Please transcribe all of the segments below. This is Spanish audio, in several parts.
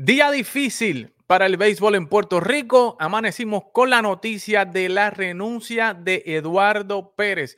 Día difícil para el béisbol en Puerto Rico. Amanecimos con la noticia de la renuncia de Eduardo Pérez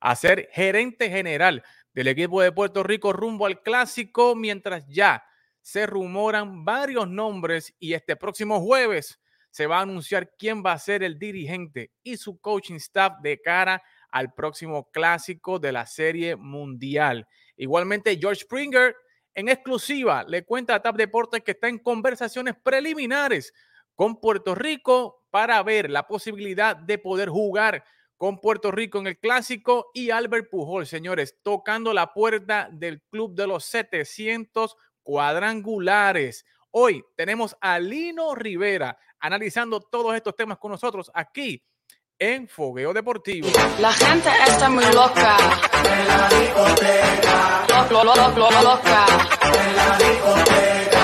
a ser gerente general del equipo de Puerto Rico rumbo al clásico, mientras ya se rumoran varios nombres y este próximo jueves se va a anunciar quién va a ser el dirigente y su coaching staff de cara al próximo clásico de la Serie Mundial. Igualmente, George Springer en exclusiva le cuenta a TAP Deportes que está en conversaciones preliminares con Puerto Rico para ver la posibilidad de poder jugar con Puerto Rico en el clásico y Albert Pujol, señores, tocando la puerta del club de los 700 cuadrangulares. Hoy tenemos a Lino Rivera analizando todos estos temas con nosotros aquí en Fogueo Deportivo. La gente está muy loca. En la discoteca. Lo, lo, lo, lo, loca. En la discoteca.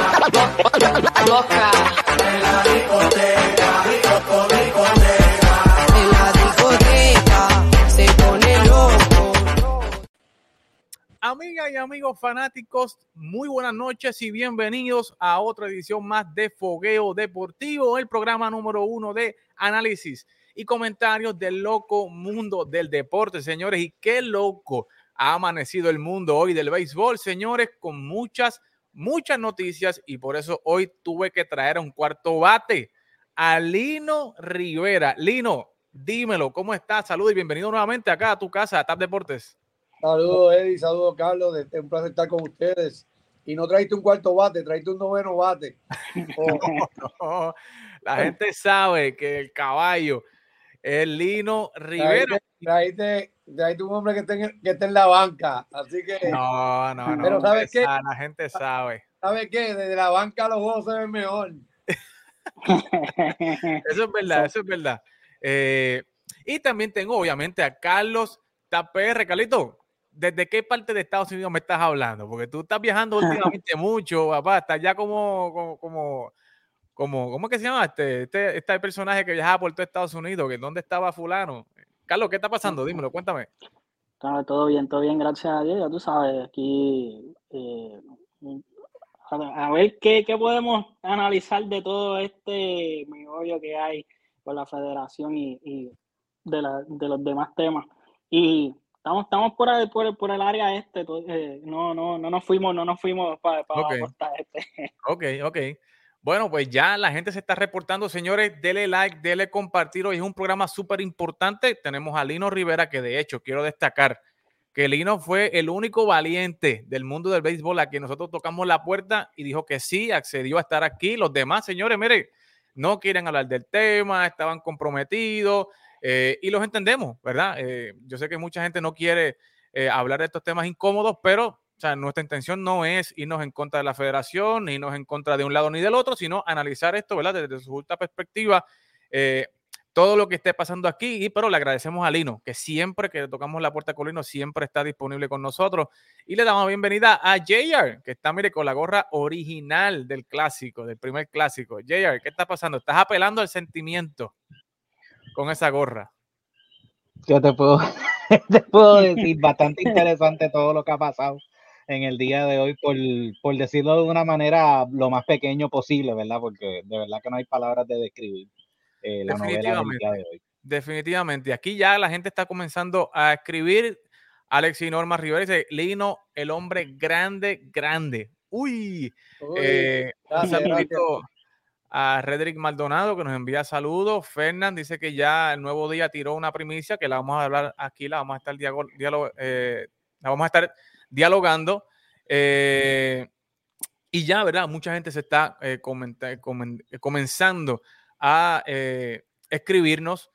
Loca. En la discoteca. En la discoteca se pone loco. Amigas y amigos fanáticos, muy buenas noches y bienvenidos a otra edición más de Fogueo Deportivo, el programa número uno de análisis y comentarios del loco mundo del deporte, señores. Y qué loco ha amanecido el mundo hoy del béisbol, señores, con muchas, muchas noticias. Y por eso hoy tuve que traer un cuarto bate a Lino Rivera. Lino, dímelo, ¿cómo estás? Saludos y bienvenido nuevamente acá a tu casa, a TAP Deportes. Saludos, Eddie. Saludos, Carlos. Es un placer estar con ustedes. Y no traiste un cuarto bate, traiste un noveno bate. Oh, No, no, la gente sabe que el caballo es Lino Rivera. traíste, traíste, un hombre que esté, en, que esté en la banca. Así que, No, no, no. Pero ¿sabes la gente qué? sabe, La gente sabe. ¿sabes qué? Desde la banca los juegos se ven mejor. Eso es verdad, eso es verdad. Eh, y también tengo, obviamente, a Carlos Tapr. Carlito, ¿desde qué parte de Estados Unidos me estás hablando? Porque tú estás viajando últimamente mucho, papá. Estás ya como, como, como, como ¿cómo que se llama este, este, este personaje que viajaba por todo Estados Unidos? Que ¿Dónde estaba fulano? Carlos, ¿qué está pasando? Dímelo, cuéntame. Claro, todo bien, todo bien, gracias a Dios. Ya tú sabes, aquí eh, a, ver qué, qué podemos analizar de todo este meollo que hay con la federación y, y de, la- de los demás temas. Y estamos, estamos por, ahí, por, el- por el área este, eh, no, no, no nos fuimos, no nos fuimos para Ok. la costa este. Ok, ok. Bueno, pues ya la gente se está reportando, señores. Dele like, dele compartir. Hoy es un programa súper importante. Tenemos a Lino Rivera, que de hecho quiero destacar que Lino fue el único valiente del mundo del béisbol a quien nosotros tocamos la puerta y dijo que sí, accedió a estar aquí. Los demás, señores, mire, no quieren hablar del tema, estaban comprometidos eh, y los entendemos, ¿verdad? Eh, yo sé que mucha gente no quiere eh, hablar de estos temas incómodos, pero o sea, nuestra intención no es irnos en contra de la federación, ni irnos en contra de un lado ni del otro, sino analizar esto, ¿verdad? Desde su justa perspectiva, eh, todo lo que esté pasando aquí. Y, pero le agradecemos a Lino, que siempre que tocamos la puerta con Lino, siempre está disponible con nosotros. Y le damos la bienvenida a JR, que está, mire, con la gorra original del clásico, del primer clásico. JR, ¿qué está pasando? Estás apelando al sentimiento con esa gorra. Yo te puedo, te puedo decir bastante interesante todo lo que ha pasado en el día de hoy, por, por decirlo de una manera lo más pequeño posible, ¿verdad? Porque de verdad que no hay palabras de describir eh, la novela del día Definitivamente. de hoy. Definitivamente. Aquí ya la gente está comenzando a escribir. Alex y Norma Rivera dice, Lino, el hombre grande, grande. Uy, Uy, eh, un gracias, saludito a Redrick Maldonado que nos envía saludos. Fernán dice que ya el nuevo día tiró una primicia que la vamos a hablar aquí, la vamos a estar, diálogo- eh, la vamos a estar dialogando. Eh, y ya, ¿verdad? Mucha gente se está eh, eh, comenzando a escribirnos.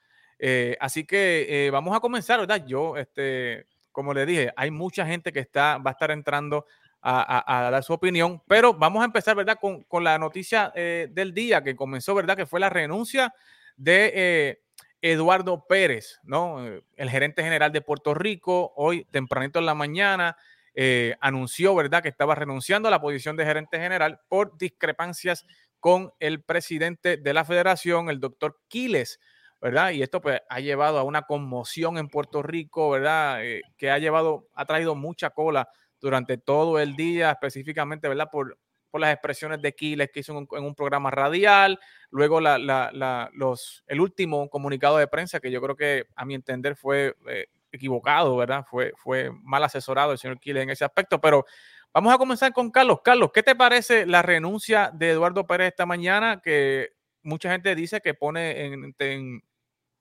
Así que vamos a comenzar, ¿verdad? Yo, este, como le dije, hay mucha gente que está, va a estar entrando a, dar su opinión, pero vamos a empezar, ¿verdad? Con, con la noticia del día que comenzó, ¿verdad? Que fue la renuncia de Eduardo Pérez, ¿no? El gerente general de Puerto Rico, hoy tempranito en la mañana, eh, anunció, ¿verdad?, que estaba renunciando a la posición de gerente general por discrepancias con el presidente de la federación, el doctor Quiles, ¿verdad? Y esto pues ha llevado a una conmoción en Puerto Rico, ¿verdad? Eh, que ha llevado, ha traído mucha cola durante todo el día, específicamente, ¿verdad? Por, por las expresiones de Quiles que hizo en un, en un programa radial, luego la, la, la, los, el último comunicado de prensa que yo creo que a mi entender fue eh, equivocado, ¿verdad? Fue, fue mal asesorado el señor Quiles en ese aspecto, pero vamos a comenzar con Carlos. Carlos, ¿qué te parece la renuncia de Eduardo Pérez esta mañana que mucha gente dice que pone en,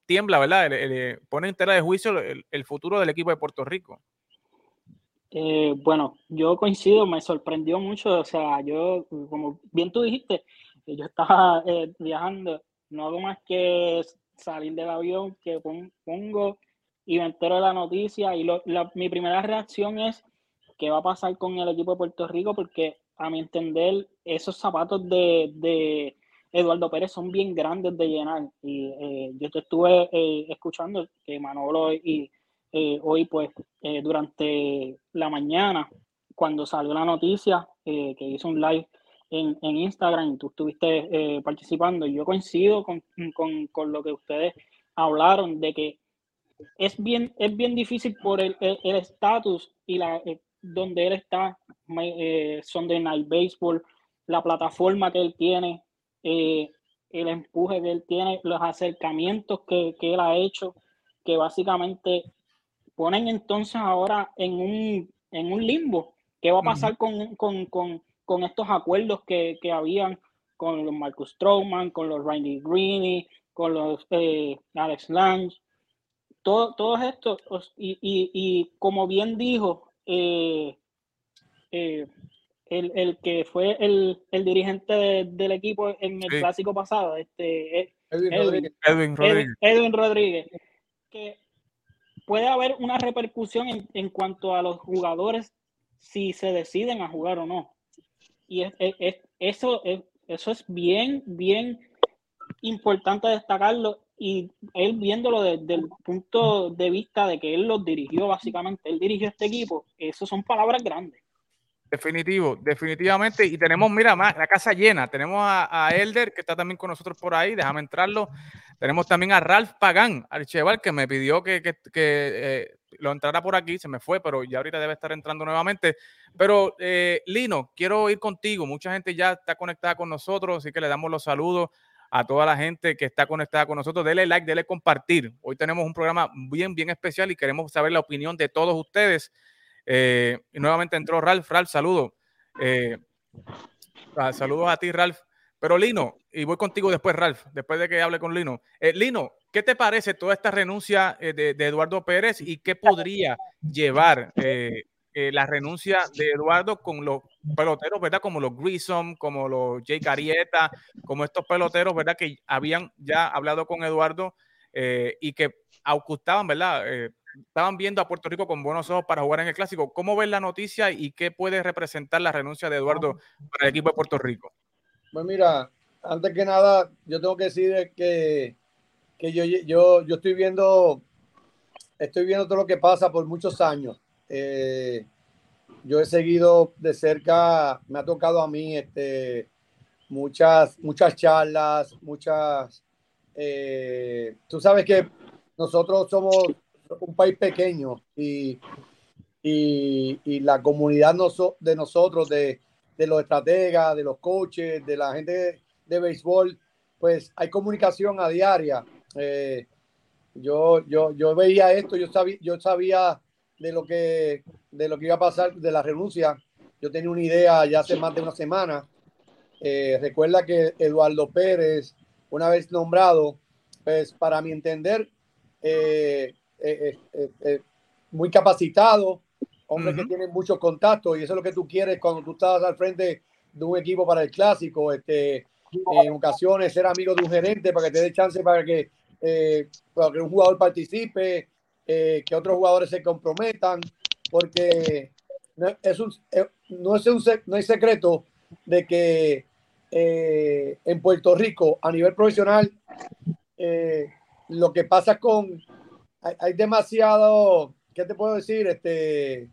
tiembla, ¿verdad? El, pone en tela de juicio el, el futuro del equipo de Puerto Rico. Eh, bueno, yo coincido, me sorprendió mucho, o sea, yo, como bien tú dijiste, yo estaba eh, viajando, no hago más que salir del avión, que pongo y me entero de la noticia y lo, la, mi primera reacción es qué va a pasar con el equipo de Puerto Rico, porque a mi entender esos zapatos de, de Eduardo Pérez son bien grandes de llenar. Y eh, yo te estuve eh, escuchando que Manolo y eh, hoy, pues, eh, durante la mañana, cuando salió la noticia, que hizo un live en, en Instagram, tú estuviste participando, y yo coincido con, con, con, lo que ustedes hablaron, de que es bien, es bien difícil por el estatus y la donde él está, Sunday Night Baseball, la plataforma que él tiene, el empuje que él tiene, los acercamientos que, que él ha hecho, que básicamente ponen entonces ahora en un, en un limbo. ¿Qué va a pasar uh -huh. con, con, con, estos acuerdos que, que, habían con los Marcus Stroman, con los Randy Greeny, con los eh, Alex Lange? Todo, todos estos, y, y, y, como bien dijo eh, eh, el, el, que fue el, el dirigente de, del equipo en el sí. clásico pasado, este, Edwin, Edwin, Rodríguez. Edwin Rodríguez. Edwin Rodríguez que puede haber una repercusión en, en, cuanto a los jugadores si se deciden a jugar o no. Y es, es, es, eso, eso es bien, bien importante destacarlo y él viéndolo desde el punto de vista de que él los dirigió básicamente, él dirigió este equipo, eso son palabras grandes. Definitivo, definitivamente. Y tenemos, mira, más, la casa llena. Tenemos a, a, Elder, que está también con nosotros por ahí. Déjame entrarlo. Tenemos también a Ralph Pagán, Archeval, que me pidió que, que, que eh, lo entrara por aquí. Se me fue, pero ya ahorita debe estar entrando nuevamente. Pero, eh, Lino, quiero ir contigo. Mucha gente ya está conectada con nosotros, así que le damos los saludos a toda la gente que está conectada con nosotros. Dele like, dele compartir. Hoy tenemos un programa bien, bien especial y queremos saber la opinión de todos ustedes. Eh, nuevamente entró Ralph. Ralph, saludos. Eh, saludos a ti, Ralph. Pero Lino, y voy contigo después, Ralph, después de que hable con Lino. Eh, Lino, ¿qué te parece toda esta renuncia de, de, Eduardo Pérez y qué podría llevar eh, la renuncia de Eduardo con los peloteros, ¿verdad? Como los Grissom, como los Jake Arieta, como estos peloteros, ¿verdad? Que habían ya hablado con Eduardo y que ocultaban, ¿verdad? estaban viendo a Puerto Rico con buenos ojos para jugar en el clásico. ¿Cómo ves la noticia y qué puede representar la renuncia de Eduardo para el equipo de Puerto Rico? Pues mira, antes que nada, yo tengo que decir que, que yo, yo, yo estoy viendo estoy viendo todo lo que pasa por muchos años. Eh, yo he seguido de cerca, me ha tocado a mí este, muchas, muchas charlas, muchas... Eh, tú sabes que nosotros somos un país pequeño y, y, la comunidad de nosotros, de, de, los estrategas, de los coaches, de la gente de, de béisbol, pues hay comunicación a diaria. Eh, yo, yo, yo veía esto, yo sabía, yo sabía de lo que de lo que iba a pasar de la renuncia. Yo tenía una idea ya hace más de una semana. Eh, recuerda que Eduardo Pérez, una vez nombrado, pues para mi entender, eh, eh, muy capacitado, hombre uh -huh. que tiene muchos contactos y eso es lo que tú quieres cuando tú estás al frente de un equipo para el clásico. Este, en ocasiones ser amigo de un gerente para que te dé chance para que, para que un jugador participe, eh, que otros jugadores se comprometan, porque no es un, no es un no hay secreto de que eh, en Puerto Rico, a nivel profesional, eh, lo que pasa con hay, hay, demasiado, ¿qué te puedo decir? Este,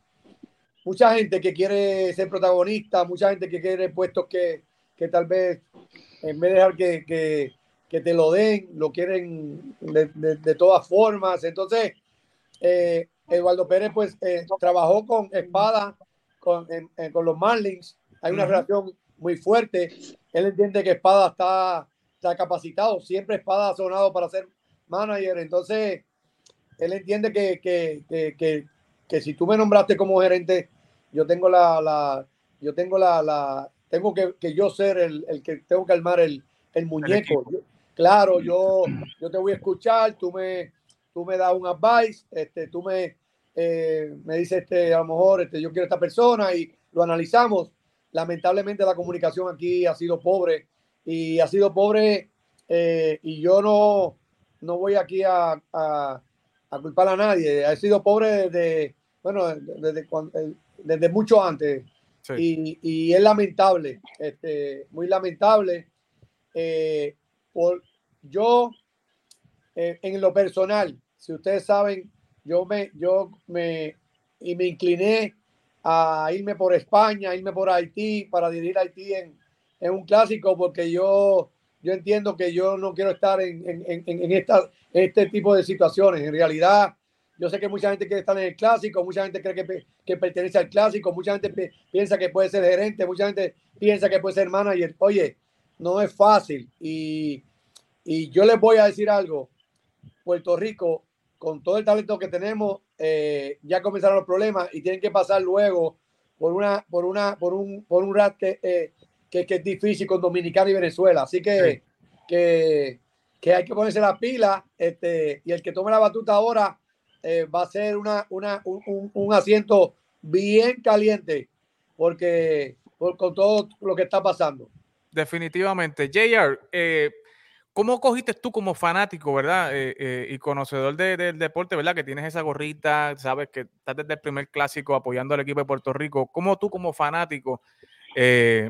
mucha gente que quiere ser protagonista, mucha gente que quiere puestos que, que tal vez en vez de dejar que, que, que te lo den, lo quieren de, de, de todas formas. Entonces, eh, Eduardo Pérez pues eh, trabajó con Espada, con, en, en, con los Marlins. Hay una uh -huh. relación muy fuerte. Él entiende que Espada está, está capacitado. Siempre Espada ha sonado para ser manager. Entonces, él entiende que, que, que, que, que si tú me nombraste como gerente, yo tengo la, la yo tengo la, la tengo que, que yo ser el, el, que tengo que armar el, el muñeco. Yo, claro, yo, yo te voy a escuchar, tú me, tú me das un advice, este, tú me, eh, me dices, este, a lo mejor este, yo quiero esta persona y lo analizamos. Lamentablemente la comunicación aquí ha sido pobre y ha sido pobre eh, y yo no, no voy aquí a, a, a, culpar a nadie. Ha sido pobre desde, bueno, desde, desde, desde mucho antes. Sí. Y, y, es lamentable, este, muy lamentable. Eh, por, yo, eh, en lo personal, si ustedes saben, yo me, yo me, y me incliné a irme por España, irme por Haití, para dirigir Haití en, en un clásico, porque yo, yo entiendo que yo no quiero estar en, en, en, esta, este tipo de situaciones. En realidad, yo sé que mucha gente quiere estar en el clásico, mucha gente cree que, que pertenece al clásico, mucha gente piensa que puede ser gerente, mucha gente piensa que puede ser manager. Oye, no es fácil. Y, y yo les voy a decir algo. Puerto Rico, con todo el talento que tenemos, eh, ya comenzaron los problemas y tienen que pasar luego por una, por una, por un, por un rat que, eh, que, que, es difícil con Dominicana y Venezuela. Así que, sí. que, que, hay que ponerse la pila, este, y el que tome la batuta ahora eh, va a ser una, una, un, un, asiento bien caliente, porque por, con todo lo que está pasando. Definitivamente. JR, eh, ¿cómo cogiste tú como fanático, verdad? Eh, eh, y conocedor de, de, del deporte, ¿verdad? Que tienes esa gorrita, sabes que estás desde el primer clásico apoyando al equipo de Puerto Rico. ¿Cómo tú como fanático eh,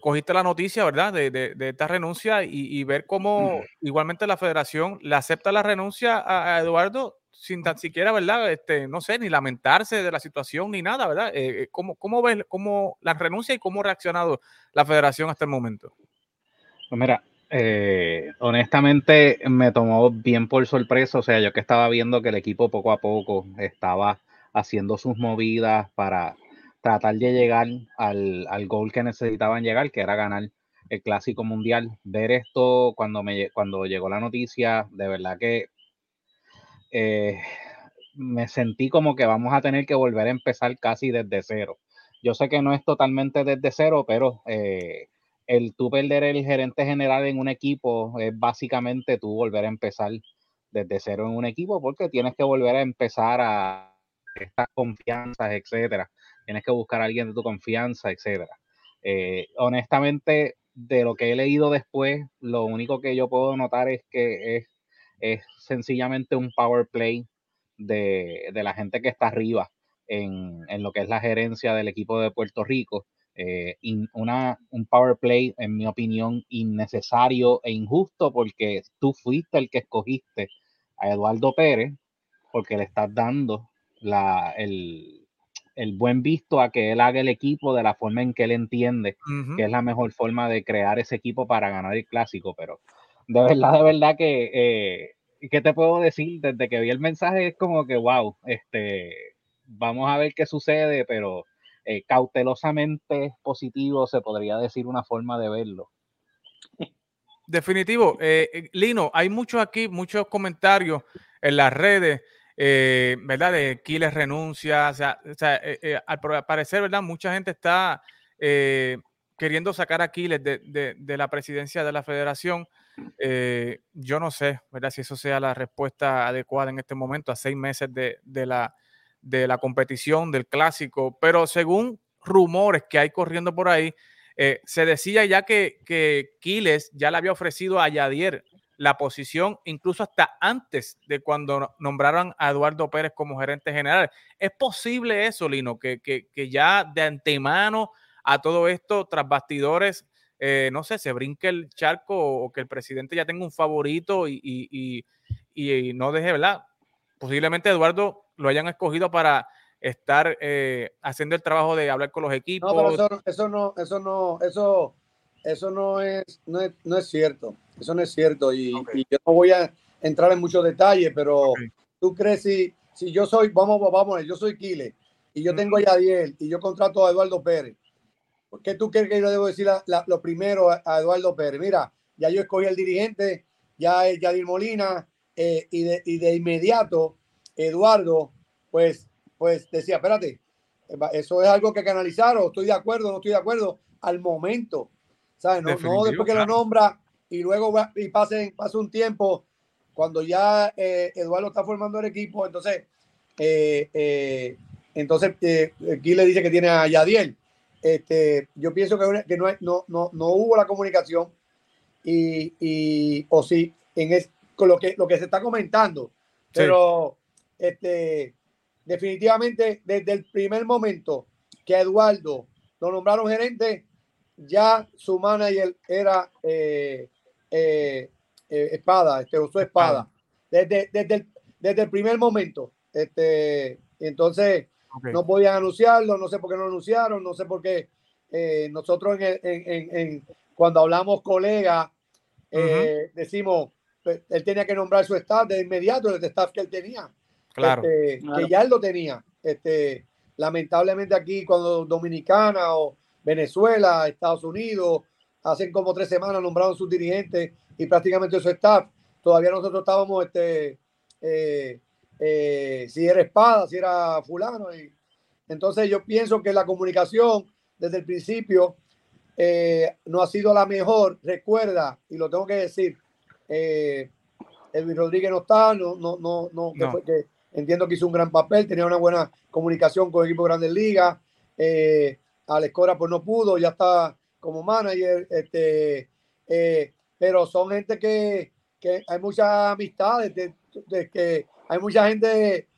cogiste la noticia, ¿verdad? De, de, de esta renuncia y, y, ver cómo igualmente la federación le acepta la renuncia a, a Eduardo sin tan siquiera, ¿verdad? Este, no sé, ni lamentarse de la situación ni nada, ¿verdad? ¿cómo, ¿Cómo ves cómo la renuncia y cómo ha reaccionado la federación hasta el momento? Pues mira, eh, honestamente me tomó bien por sorpresa, o sea, yo que estaba viendo que el equipo poco a poco estaba haciendo sus movidas para tratar de llegar al, al gol que necesitaban llegar, que era ganar el clásico mundial. Ver esto cuando me cuando llegó la noticia, de verdad que eh, me sentí como que vamos a tener que volver a empezar casi desde cero. Yo sé que no es totalmente desde cero, pero eh, el tú perder el gerente general en un equipo es básicamente tú volver a empezar desde cero en un equipo porque tienes que volver a empezar a estas confianzas, etcétera. Tienes que buscar a alguien de tu confianza, etcétera. Eh, honestamente, de lo que he leído después, lo único que yo puedo notar es que es es sencillamente un power play de, de la gente que está arriba en, en, lo que es la gerencia del equipo de Puerto Rico. Eh, in, una, un power play, en mi opinión, innecesario e injusto porque tú fuiste el que escogiste a Eduardo Pérez porque le estás dando la, el, el buen visto a que él haga el equipo de la forma en que él entiende uh -huh. que es la mejor forma de crear ese equipo para ganar el clásico, pero de verdad, de verdad que, eh, ¿qué te puedo decir? Desde que vi el mensaje es como que, wow, este, vamos a ver qué sucede, pero eh, cautelosamente positivo se podría decir una forma de verlo. Definitivo. Eh, Lino, hay muchos aquí, muchos comentarios en las redes, eh, ¿verdad? De Quiles renuncia, o sea, al parecer, ¿verdad? Mucha gente está queriendo sacar a Quiles de, de, de la presidencia de la federación. Eh, yo no sé, ¿verdad? Si eso sea la respuesta adecuada en este momento, a seis meses de, de, la, de la competición, del clásico, pero según rumores que hay corriendo por ahí, eh, se decía ya que, que Quiles ya le había ofrecido a Yadier la posición incluso hasta antes de cuando nombraron a Eduardo Pérez como gerente general. ¿Es posible eso, Lino? Que, que, que ya de antemano a todo esto, tras bastidores, eh, no sé, se brinque el charco o que el presidente ya tenga un favorito y, y, y, y no deje, ¿verdad? Posiblemente Eduardo lo hayan escogido para estar eh, haciendo el trabajo de hablar con los equipos. No, pero eso, eso no, eso no, eso, eso no es, no es, no es cierto. Eso no es cierto. Y, okay. y, yo no voy a entrar en muchos detalles, pero okay. tú crees si, si yo soy, vamos, vamos, yo soy Kile y yo tengo a Yadiel y yo contrato a Eduardo Pérez ¿qué tú crees que yo debo decir la- la- lo primero a, a Eduardo Pérez? Mira, ya yo escogí al dirigente, ya es Yadir Molina, eh, y, de, y de inmediato, Eduardo, pues, pues decía, espérate, eh, eso es algo que hay que analizar, o estoy de acuerdo, no estoy de acuerdo, al momento, ¿sabes? No, no después que lo nombra y luego va- y pase, pase un tiempo, cuando ya eh, Eduardo está formando el equipo, entonces, eh, eh, entonces aquí le dice que tiene a Yadiel. Este, yo pienso que, que no, hay- no, no, no hubo la comunicación y, y o sí, en es, con lo que, lo que se está comentando, pero este, definitivamente desde el primer momento que a Eduardo lo nombraron gerente, ya su manager era eh, eh, eh, Espada, este, Josué Espada, desde, desde, el, desde el primer momento. Este, entonces, no podían anunciarlo, no sé por qué no lo anunciaron, no sé por qué nosotros en, el- en- en- en- cuando hablamos colega, decimos, pues, él tenía que nombrar su staff de inmediato, el staff que él tenía, Claro. este, Claro. que ya él lo tenía. Este, lamentablemente aquí cuando Dominicana o Venezuela, Estados Unidos, hacen como tres semanas nombraron sus dirigentes y prácticamente su staff, todavía nosotros estábamos este, eh, eh, si era espada, si era fulano. Y, entonces yo pienso que la comunicación desde el principio eh, no ha sido la mejor. Recuerda, y lo tengo que decir, eh, Edwin Rodríguez no está, no, no, no, no, que No. fue- que entiendo que hizo un gran papel, tenía una buena comunicación con el equipo de Grandes Ligas. Eh, Alex Cora pues no pudo, ya está como manager, este, eh, pero son gente que, que hay muchas amistades, de, que hay mucha gente,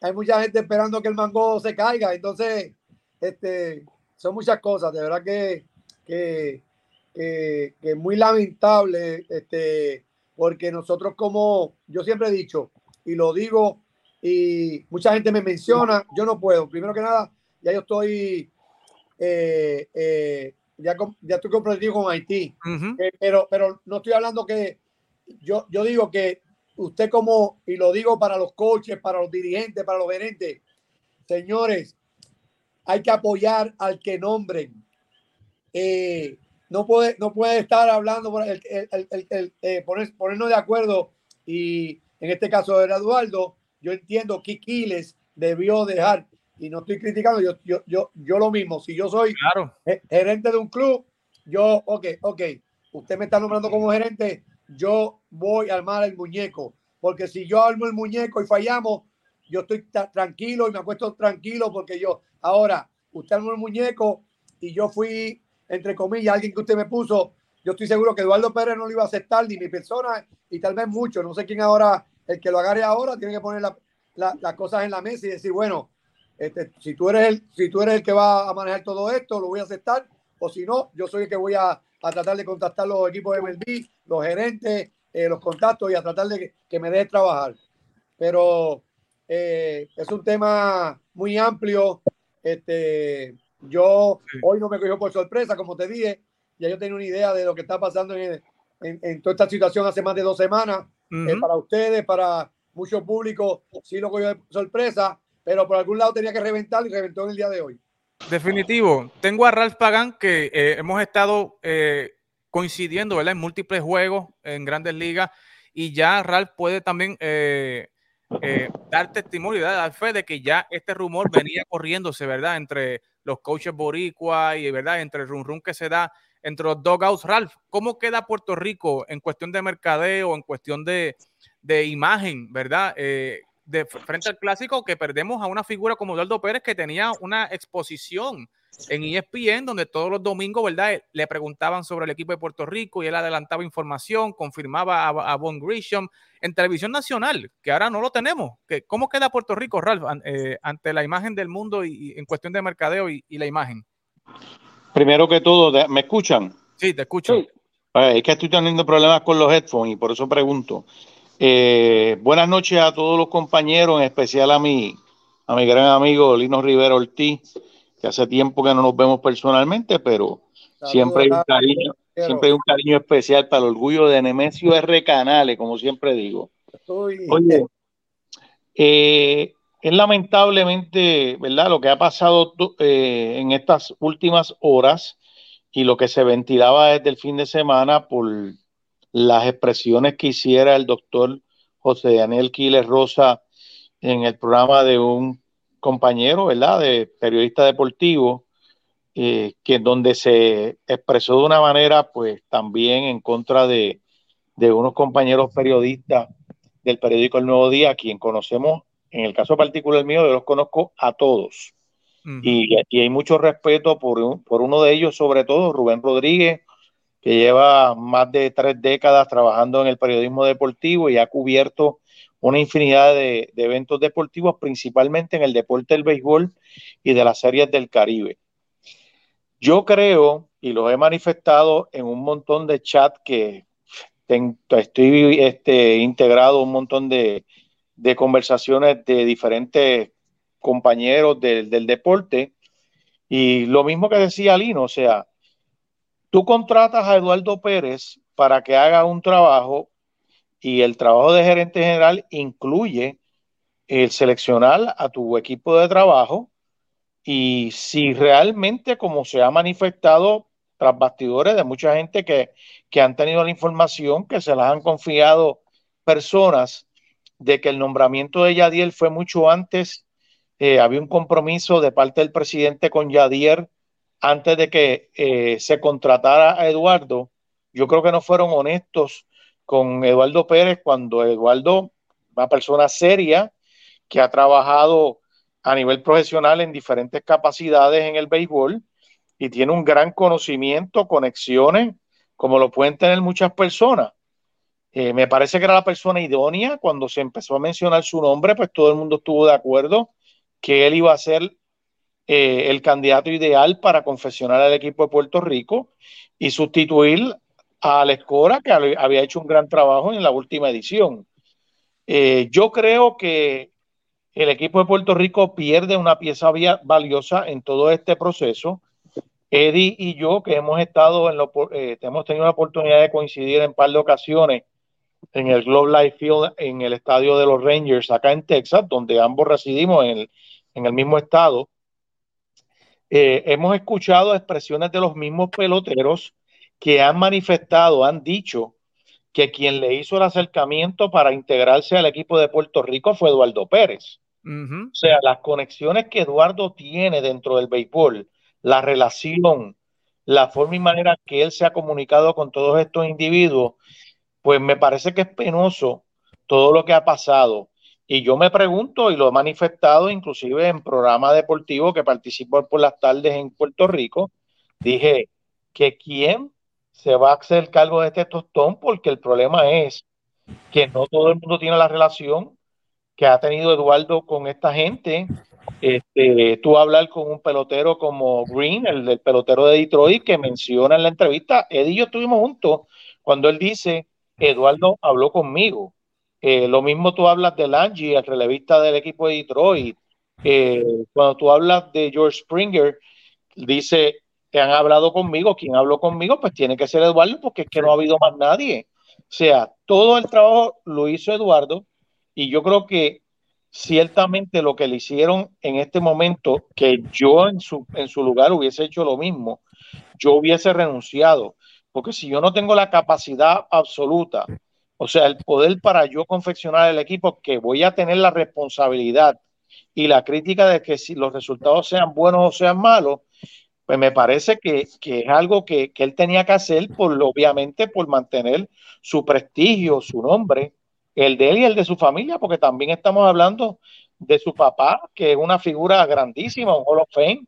hay mucha gente esperando que el mango se caiga, entonces, este, son muchas cosas, de verdad que, que, que, que muy lamentable, este, porque nosotros como, yo siempre he dicho, y lo digo, y mucha gente me menciona, yo no puedo, primero que nada, ya yo estoy, eh, eh, ya, ya estoy comprometido con Haití, eh, pero, pero no estoy hablando que yo, yo digo que usted como, y lo digo para los coaches, para los dirigentes, para los gerentes, señores, hay que apoyar al que nombren. Eh, no, puede, no puede estar hablando, por el, el- poner- ponernos de acuerdo y en este caso era Eduardo, yo entiendo que Quiles debió dejar, y no estoy criticando, yo, yo, yo, yo lo mismo, si yo soy Claro. ge- gerente de un club, yo, ok, ok, usted me está nombrando como gerente, yo voy a armar el muñeco, porque si yo armo el muñeco y fallamos, yo estoy tranquilo y me acuesto tranquilo porque yo, ahora, usted armó el muñeco y yo fui, entre comillas, alguien que usted me puso, yo estoy seguro que Eduardo Pérez no lo iba a aceptar, ni mi persona, y tal vez mucho, no sé quién ahora, el que lo agarre ahora, tiene que poner la- la- las cosas en la mesa y decir, bueno, este, si, tú eres el, si tú eres el que va a manejar todo esto, lo voy a aceptar, o si no, yo soy el que voy a, a tratar de contactar los equipos de MLB, los gerentes, eh, los contactos y a tratar de que, que me deje trabajar. Pero eh, es un tema muy amplio. Este, yo Sí. hoy no me cogió por sorpresa, como te dije, ya yo tenía una idea de lo que está pasando en, en- en toda esta situación hace más de dos semanas. Eh, para ustedes, para mucho público, sí lo cogió de sorpresa, pero por algún lado tenía que reventar y reventó en el día de hoy. Definitivo. Tengo a Ralph Pagan que eh, hemos estado eh, coincidiendo ¿verdad? en múltiples juegos en grandes ligas y ya Ralph puede también eh, dar testimonio y dar fe de que ya este rumor venía corriéndose, ¿verdad? Entre los coaches boricua y, ¿verdad? Entre el rum rum que se da entre los dogouts. Ralph, ¿cómo queda Puerto Rico en cuestión de mercadeo, en cuestión de, de imagen, ¿verdad? Eh, de frente al clásico que perdemos a una figura como Eduardo Pérez que tenía una exposición en ESPN donde todos los domingos, ¿verdad? Le preguntaban sobre el equipo de Puerto Rico y él adelantaba información, confirmaba a, a Von Grisham en televisión nacional, que ahora no lo tenemos. ¿Qué- ¿Cómo queda Puerto Rico, Ralph, eh, ante la imagen del mundo y, y en cuestión de mercadeo y, y la imagen? Primero que todo, ¿me escuchan? Sí, te escucho. Sí. Eh, Es que estoy teniendo problemas con los headphones y por eso pregunto. Eh, buenas noches a todos los compañeros, en especial a mi, a mi gran amigo Lino Rivera Ortiz, que hace tiempo que no nos vemos personalmente, pero siempre hay un cariño, siempre hay un cariño especial para el orgullo de Nemesio R. Canales, como siempre digo. estoy- Oye, eh, es lamentablemente, ¿verdad? Lo que ha pasado eh, en estas últimas horas y lo que se ventilaba desde el fin de semana por las expresiones que hiciera el doctor José Daniel Quiles Rosa en el programa de un compañero, ¿verdad?, de periodista deportivo, eh, que donde se expresó de una manera, pues también en contra de, de unos compañeros periodistas del periódico El Nuevo Día, a quien conocemos, en el caso particular mío, yo los conozco a todos. y, y, hay mucho respeto por, por uno de ellos, sobre todo Rubén Rodríguez, que lleva más de tres décadas trabajando en el periodismo deportivo y ha cubierto una infinidad de, de, eventos deportivos, principalmente en el deporte del béisbol y de las series del Caribe. Yo creo, y lo he manifestado en un montón de chats que estoy este, integrado, un montón de, de, conversaciones de diferentes compañeros del, del deporte, y lo mismo que decía Lino, o sea, tú contratas a Eduardo Pérez para que haga un trabajo y el trabajo de gerente general incluye el seleccionar a tu equipo de trabajo. Y si realmente, como se ha manifestado tras bastidores de mucha gente que, que han tenido la información, que se las han confiado personas de que el nombramiento de Yadier fue mucho antes, eh, había un compromiso de parte del presidente con Yadier antes de que eh, se contratara a Eduardo. Yo creo que no fueron honestos con Eduardo Pérez cuando Eduardo, una persona seria que ha trabajado a nivel profesional en diferentes capacidades en el béisbol y tiene un gran conocimiento, conexiones, como lo pueden tener muchas personas. Eh, me parece que era la persona idónea cuando se empezó a mencionar su nombre, pues todo el mundo estuvo de acuerdo que él iba a ser eh, el candidato ideal para confesionar al equipo de Puerto Rico y sustituir a Alex que había hecho un gran trabajo en la última edición. Eh, yo creo que el equipo de Puerto Rico pierde una pieza valiosa en todo este proceso. Eddie y yo, que hemos estado en lo, eh, hemos tenido la oportunidad de coincidir en un par de ocasiones en el Globe Life Field, en el estadio de los Rangers, acá en Texas, donde ambos residimos en el, en el mismo estado. Eh, hemos escuchado expresiones de los mismos peloteros que han manifestado, han dicho que quien le hizo el acercamiento para integrarse al equipo de Puerto Rico fue Eduardo Pérez. O sea, las conexiones que Eduardo tiene dentro del béisbol, la relación, la forma y manera que él se ha comunicado con todos estos individuos, pues me parece que es penoso todo lo que ha pasado. Y yo me pregunto, y lo he manifestado inclusive en programa deportivo que participo por las tardes en Puerto Rico, dije que quién se va a hacer cargo de este tostón porque el problema es que no todo el mundo tiene la relación que ha tenido Eduardo con esta gente. Este, tú hablar con un pelotero como Green, el del pelotero de Detroit, que menciona en la entrevista, Eddie y yo estuvimos juntos cuando él dice, Eduardo habló conmigo. Eh, lo mismo tú hablas de Lange, el relevista del equipo de Detroit. Eh, cuando tú hablas de George Springer, dice que han hablado conmigo. Quien habló conmigo, pues tiene que ser Eduardo, porque es que no ha habido más nadie. O sea, todo el trabajo lo hizo Eduardo y yo creo que ciertamente lo que le hicieron en este momento, que yo en su, en su lugar hubiese hecho lo mismo, yo hubiese renunciado, porque si yo no tengo la capacidad absoluta, o sea, el poder para yo confeccionar el equipo, que voy a tener la responsabilidad y la crítica de que si los resultados sean buenos o sean malos, pues me parece que, que es algo que, que, él tenía que hacer, por, obviamente, por mantener su prestigio, su nombre, el de él y el de su familia, porque también estamos hablando de su papá, que es una figura grandísima, un Hall of Fame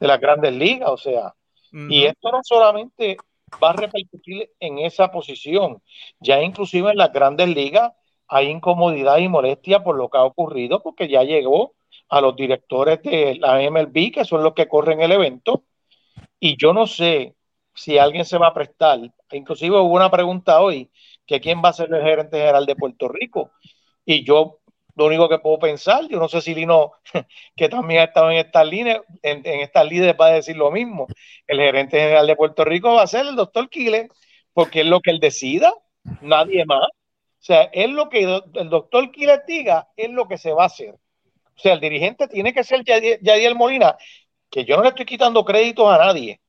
de las grandes ligas, o sea, uh -huh. y esto no solamente va a repercutir en esa posición, ya inclusive en las grandes ligas hay incomodidad y molestia por lo que ha ocurrido, porque ya llegó a los directores de la MLB, que son los que corren el evento, y yo no sé si alguien se va a prestar, inclusive hubo una pregunta hoy, que quién va a ser el gerente general de Puerto Rico. Y yo lo único que puedo pensar, yo no sé si Lino, que también ha estado en estas líneas, en, estas líderes va a decir lo mismo. El gerente general de Puerto Rico va a ser el doctor Quiles, porque es lo que él decida, nadie más. O sea, es lo que el doctor Quiles diga, es lo que se va a hacer. O sea, el dirigente tiene que ser Yadiel Molina, que yo no le estoy quitando créditos a nadie,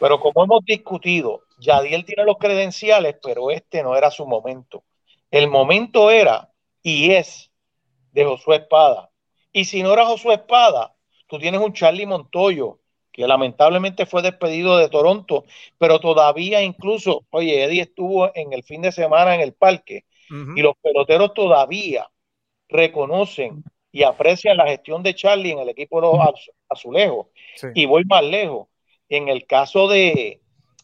Pero como hemos discutido, Yadiel tiene los credenciales, pero este no era su momento. El momento era y es de Josué Espada. Y si no era Josué Espada, tú tienes un Charlie Montoyo, que lamentablemente fue despedido de Toronto, pero todavía incluso, oye, Eddie estuvo en el fin de semana en el parque y los peloteros todavía reconocen y aprecian la gestión de Charlie en el equipo de los az- azulejos. Sí. Y voy más lejos. En el caso de,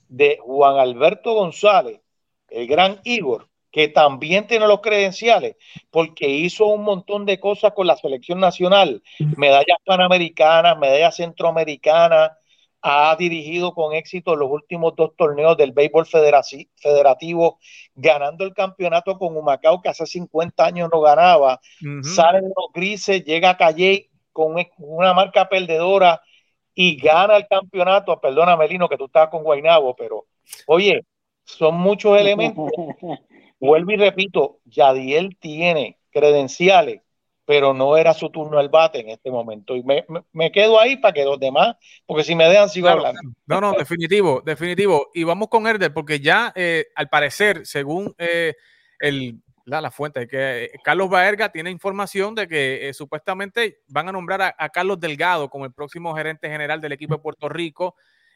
de Juan Alberto González, el gran Igor, que también tiene los credenciales, porque hizo un montón de cosas con la selección nacional, medallas panamericanas, medallas centroamericanas, ha dirigido con éxito los últimos dos torneos del béisbol federativo, ganando el campeonato con Humacao, que hace 50 años no ganaba, Ujú. sale de los grises, llega a Calle con una marca perdedora y gana el campeonato. Perdona, Melino, que tú estabas con Guainabo, pero oye, son muchos elementos. Vuelvo y repito, Yadiel tiene credenciales, pero no era su turno al bate en este momento. Y me, me- me quedo ahí para que los demás, porque si me dejan, sigo Claro, hablando. No, no, definitivo, definitivo. Y vamos con Herder, porque ya eh, al parecer, según eh, el, la, la fuente, que eh, Carlos Baerga tiene información de que eh, supuestamente van a nombrar a, a Carlos Delgado como el próximo gerente general del equipo de Puerto Rico,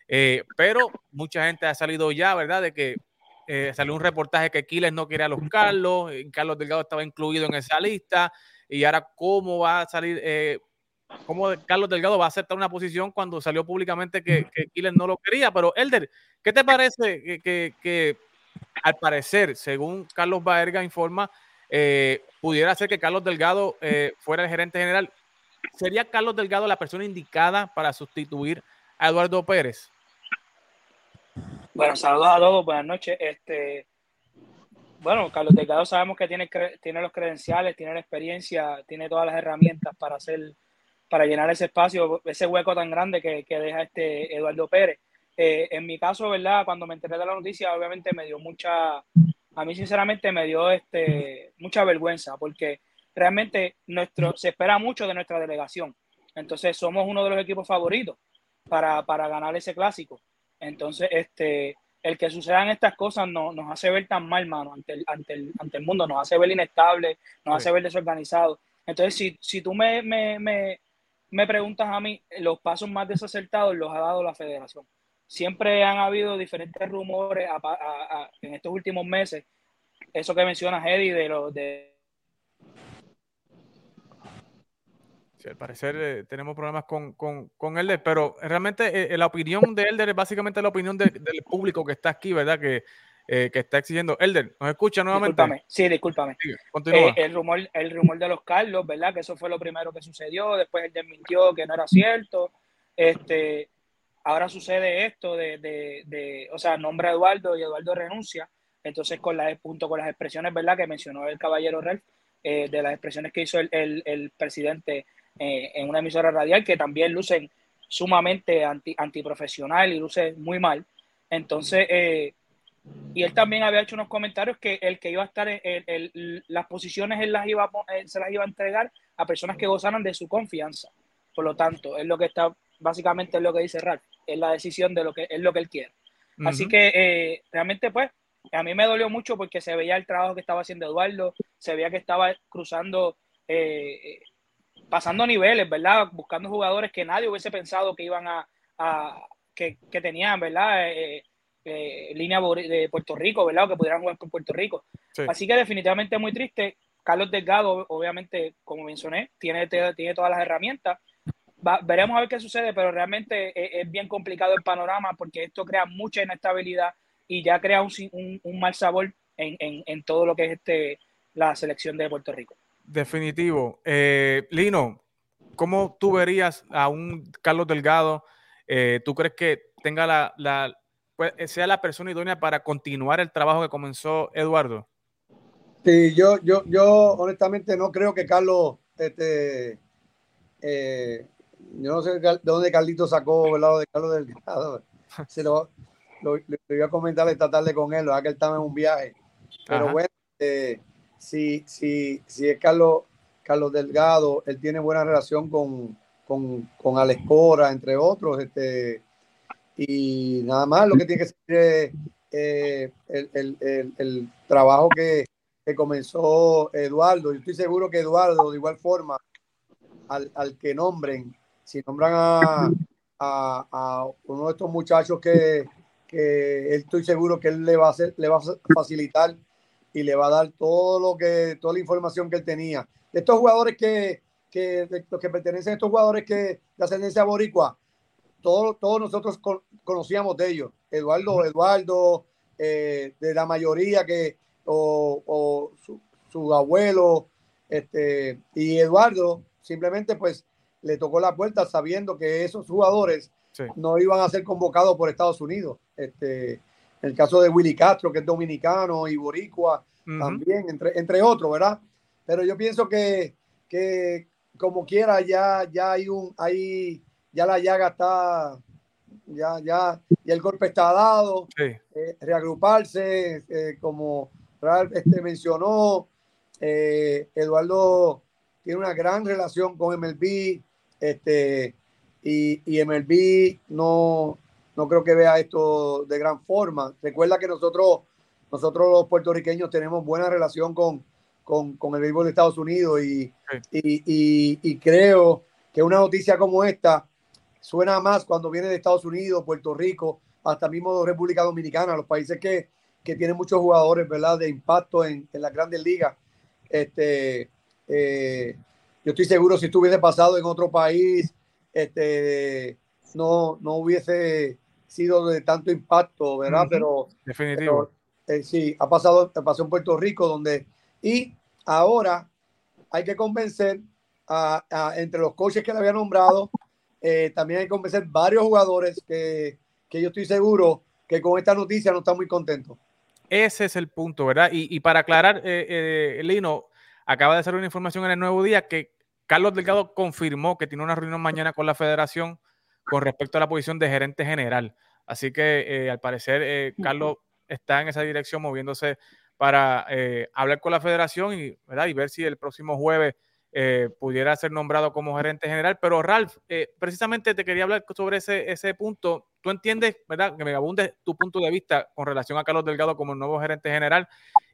eh, pero mucha gente ha salido ya, ¿verdad? De que eh, salió un reportaje que Quiles no quería a los Carlos, y Carlos Delgado estaba incluido en esa lista, y ahora cómo va a salir, eh, cómo Carlos Delgado va a aceptar una posición cuando salió públicamente que, que Quiles no lo quería. Pero, Elder, ¿qué te parece que, que- que, al parecer, según Carlos Baerga informa, eh, pudiera ser que Carlos Delgado eh, fuera el gerente general? ¿Sería Carlos Delgado la persona indicada para sustituir a Eduardo Pérez? Bueno, saludos a todos, buenas noches. Este, bueno, Carlos Delgado sabemos que tiene, tiene los credenciales, tiene la experiencia, tiene todas las herramientas para hacer, para llenar ese espacio, ese hueco tan grande que, que deja este Eduardo Pérez. Eh, en mi caso, ¿verdad? Cuando me enteré de la noticia, obviamente me dio mucha, a mí sinceramente me dio este, mucha vergüenza, porque realmente nuestro, se espera mucho de nuestra delegación. Entonces somos uno de los equipos favoritos para, para ganar ese clásico. Entonces, este, el que sucedan estas cosas no, nos hace ver tan mal, mano, ante el, ante el, ante el mundo, nos hace ver inestable, nos Sí. hace ver desorganizado. Entonces, si, si tú me, me, me, me preguntas a mí, los pasos más desacertados los ha dado la federación. Siempre han habido diferentes rumores a- a- a- en estos últimos meses. Eso que mencionas, Eddie, de los de Sí, al parecer eh, tenemos problemas con, con, con Elder, pero realmente eh, la opinión de Elder es básicamente la opinión de- del público que está aquí, ¿verdad? Que, eh, que está exigiendo. Elder, ¿nos escucha nuevamente? Discúlpame, sí, discúlpame. El, rumor, el rumor de los Carlos, ¿verdad? Que eso fue lo primero que sucedió. Después él desmintió que no era cierto. Este, ahora sucede esto de, de, de o sea, nombra a Eduardo y Eduardo renuncia. Entonces, con la, junto con las expresiones, ¿verdad? Que mencionó el caballero Ralph, de las expresiones que hizo el, el, el presidente eh, en una emisora radial, que también lucen sumamente anti, antiprofesional y luce muy mal. Entonces, eh, y él también había hecho unos comentarios que el que iba a estar en, en- en- las posiciones él las iba él se las iba a entregar a personas que gozaran de su confianza. Por lo tanto, es lo que está, básicamente es lo que dice Ralph, es la decisión de lo que es lo que él quiere. Así Ujú. que eh, realmente, pues, a mí me dolió mucho porque se veía el trabajo que estaba haciendo Eduardo, se veía que estaba cruzando, eh, eh, pasando niveles, ¿verdad? Buscando jugadores que nadie hubiese pensado que iban a, a- que, que tenían, ¿verdad? Eh, eh, línea bor- de Puerto Rico, ¿verdad? O que pudieran jugar por Puerto Rico. Sí. Así que definitivamente muy triste. Carlos Delgado, obviamente, como mencioné, tiene, tiene todas las herramientas. Va- veremos a ver qué sucede, pero realmente es, es bien complicado el panorama porque esto crea mucha inestabilidad y ya crea un, un, un mal sabor en, en, en todo lo que es este, la selección de Puerto Rico. Definitivo. Eh, Lino, ¿cómo tú verías a un Carlos Delgado? Eh, ¿Tú crees que tenga la, la- pues, sea la persona idónea para continuar el trabajo que comenzó Eduardo? Sí, yo, yo, yo honestamente no creo que Carlos, este, eh, yo no sé de dónde Carlito sacó, ¿verdad? Lo de Carlos Delgado. Se lo, lo, lo iba a comentar esta tarde con él, ¿verdad? Que él estaba en un viaje. Pero Ajá. bueno, eh, si, si, si es Carlos, Carlos Delgado, él tiene buena relación con, con, con Alex Cora, entre otros, este, y nada más lo que tiene que ser eh, el, el- el- el trabajo que, que comenzó Eduardo. Yo estoy seguro que Eduardo, de igual forma, al, al que nombren, si nombran a, a- a uno de estos muchachos que, que estoy seguro que él le va a hacer, le va a facilitar y le va a dar todo lo que, toda la información que él tenía. De estos jugadores que, que de los que pertenecen a estos jugadores que de ascendencia boricua, todos, todos nosotros con- conocíamos de ellos. Eduardo, Eduardo, eh, de la mayoría que, o, o su, su abuelo, este, y Eduardo simplemente pues le tocó la puerta sabiendo que esos jugadores Sí. no iban a ser convocados por Estados Unidos. Este, en el caso de Willy Castro, que es dominicano, y Boricua también, entre, entre otros, ¿verdad? Pero yo pienso que, que como quiera, ya, ya hay un, hay, ya la llaga está, ya, ya, ya el golpe está dado, Sí. eh, reagruparse, eh, como Ralph este, mencionó, eh, Eduardo tiene una gran relación con MLB, este, y, y MLB no, no creo que vea esto de gran forma. Recuerda que nosotros, nosotros los puertorriqueños tenemos buena relación con, con, con el béisbol de Estados Unidos y, y, y- y creo que una noticia como esta suena más cuando viene de Estados Unidos, Puerto Rico, hasta mismo República Dominicana, los países que, que tienen muchos jugadores, ¿verdad?, de impacto en, en las grandes ligas. Este, eh, yo estoy seguro si esto hubiese pasado en otro país, este, no, no hubiese sido de tanto impacto, ¿verdad? Pero Definitivo. pero, eh, sí, ha pasado, pasó en Puerto Rico, donde, y ahora hay que convencer a, a- entre los coaches que le había nombrado, eh, también hay que convencer varios jugadores que, que yo estoy seguro que con esta noticia no están muy contentos. Ese es el punto, ¿verdad? Y, y para aclarar, eh, eh, Lino, acaba de hacer una información en el Nuevo Día que Carlos Delgado confirmó que tiene una reunión mañana con la federación con respecto a la posición de gerente general. Así que eh, al parecer eh, Carlos está en esa dirección moviéndose para eh, hablar con la federación y, ¿verdad? y ver si el próximo jueves pudiera ser nombrado como gerente general. Pero Ralph, precisamente te quería hablar sobre ese, ese punto. Tú entiendes, ¿verdad? Que me abunde tu punto de vista con relación a Carlos Delgado como el nuevo gerente general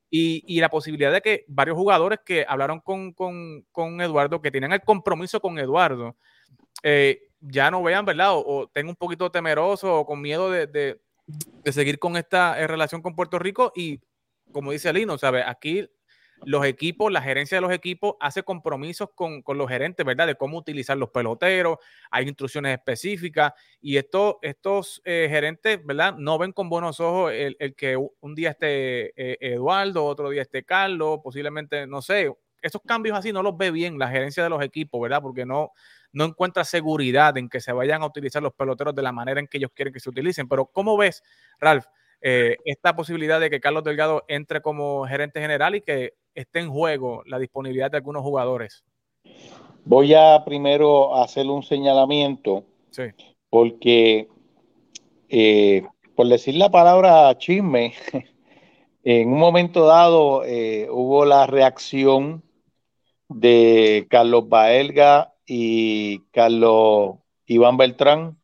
y, y la posibilidad de que varios jugadores que hablaron con, con, con Eduardo, que tienen el compromiso con Eduardo, eh, ya no vean, ¿verdad? O, o tengan un poquito temeroso o con miedo de, de- de seguir con esta eh, relación con Puerto Rico y como dice Lino, ¿sabes? Aquí los equipos, la gerencia de los equipos hace compromisos con, con los gerentes, ¿verdad? De cómo utilizar los peloteros, hay instrucciones específicas y esto, estos eh, gerentes, ¿verdad? No ven con buenos ojos el, el que un día esté eh, Eduardo, otro día esté Carlos, posiblemente, no sé, esos cambios así no los ve bien la gerencia de los equipos, ¿verdad? Porque no, no encuentra seguridad en que se vayan a utilizar los peloteros de la manera en que ellos quieren que se utilicen. Pero ¿cómo ves, Ralph, eh, esta posibilidad de que Carlos Delgado entre como gerente general y que esté en juego la disponibilidad de algunos jugadores? Voy a primero hacer un señalamiento Sí. porque, eh, por decir la palabra chisme, en un momento dado eh, hubo la reacción de Carlos Baelga y Carlos Iván Beltrán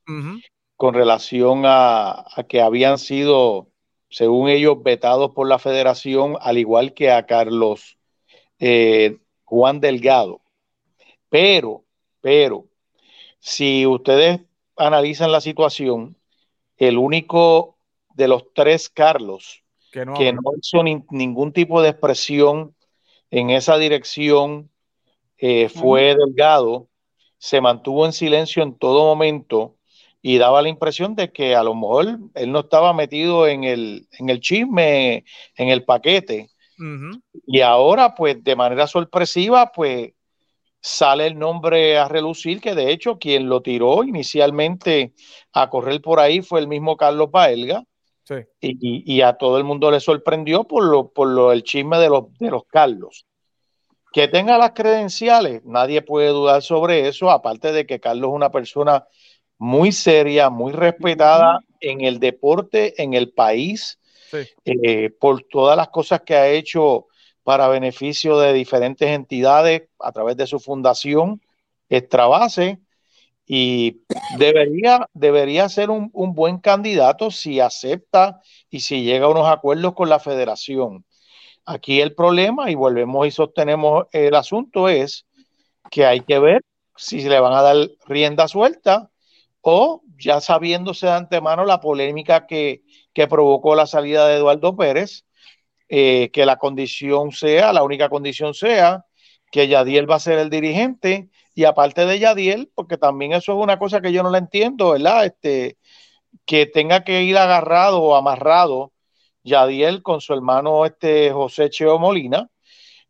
con relación a, a que habían sido, según ellos, vetados por la federación, al igual que a Carlos eh, Juan Delgado. Pero, pero, si ustedes analizan la situación, el único de los tres Carlos Que no, que habló. no hizo ni- ningún tipo de expresión en esa dirección eh, fue Delgado, se mantuvo en silencio en todo momento y daba la impresión de que a lo mejor él no estaba metido en el, en el chisme, en el paquete. Y ahora, pues, de manera sorpresiva, pues, sale el nombre a relucir, que de hecho quien lo tiró inicialmente a correr por ahí fue el mismo Carlos Baelga, Sí. y- y a todo el mundo le sorprendió por lo, por lo el chisme de los, de los Carlos. Que tenga las credenciales, nadie puede dudar sobre eso, aparte de que Carlos es una persona muy seria, muy respetada en el deporte, en el país, Sí. eh, por todas las cosas que ha hecho para beneficio de diferentes entidades a través de su fundación, Extrabase, y debería, debería ser un, un buen candidato si acepta y si llega a unos acuerdos con la federación. Aquí el problema, y volvemos y sostenemos el asunto, es que hay que ver si le van a dar rienda suelta o ya sabiéndose de antemano la polémica que, que provocó la salida de Eduardo Pérez, eh, que la condición sea, la única condición sea que Yadiel va a ser el dirigente y aparte de Yadiel, porque también eso es una cosa que yo no la entiendo, ¿verdad? Este, que tenga que ir agarrado o amarrado Yadiel con su hermano este José Cheo Molina,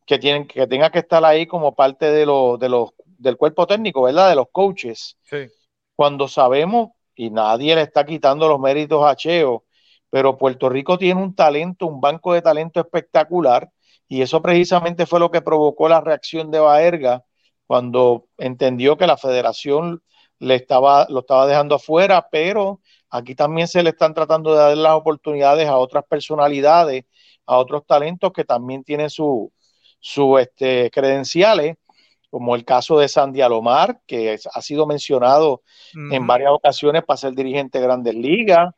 que, tienen, que tenga que estar ahí como parte de, lo, de los, del cuerpo técnico, ¿verdad? De los coaches. Sí. Cuando sabemos, y nadie le está quitando los méritos a Cheo, pero Puerto Rico tiene un talento, un banco de talento espectacular, y eso precisamente fue lo que provocó la reacción de Baerga cuando entendió que la federación le estaba, lo estaba dejando afuera, pero aquí también se le están tratando de dar las oportunidades a otras personalidades, a otros talentos que también tienen sus su, este, credenciales, como el caso de Sandy Alomar, que es- ha sido mencionado en varias ocasiones para ser dirigente de Grandes Ligas,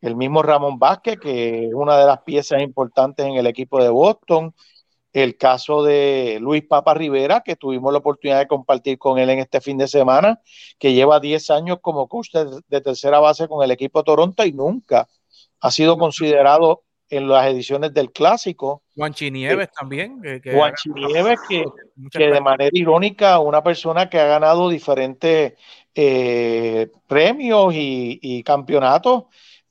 el mismo Ramón Vázquez, que es una de las piezas importantes en el equipo de Boston, el caso de Luis Papa Rivera, que tuvimos la oportunidad de compartir con él en este fin de semana, que lleva 10 años como coach de, de tercera base con el equipo de Toronto y nunca ha sido considerado en las ediciones del clásico. Juanchi Nieves también. Que, que Nieves, que, que de manera irónica, una persona que ha ganado diferentes eh, premios y, y campeonatos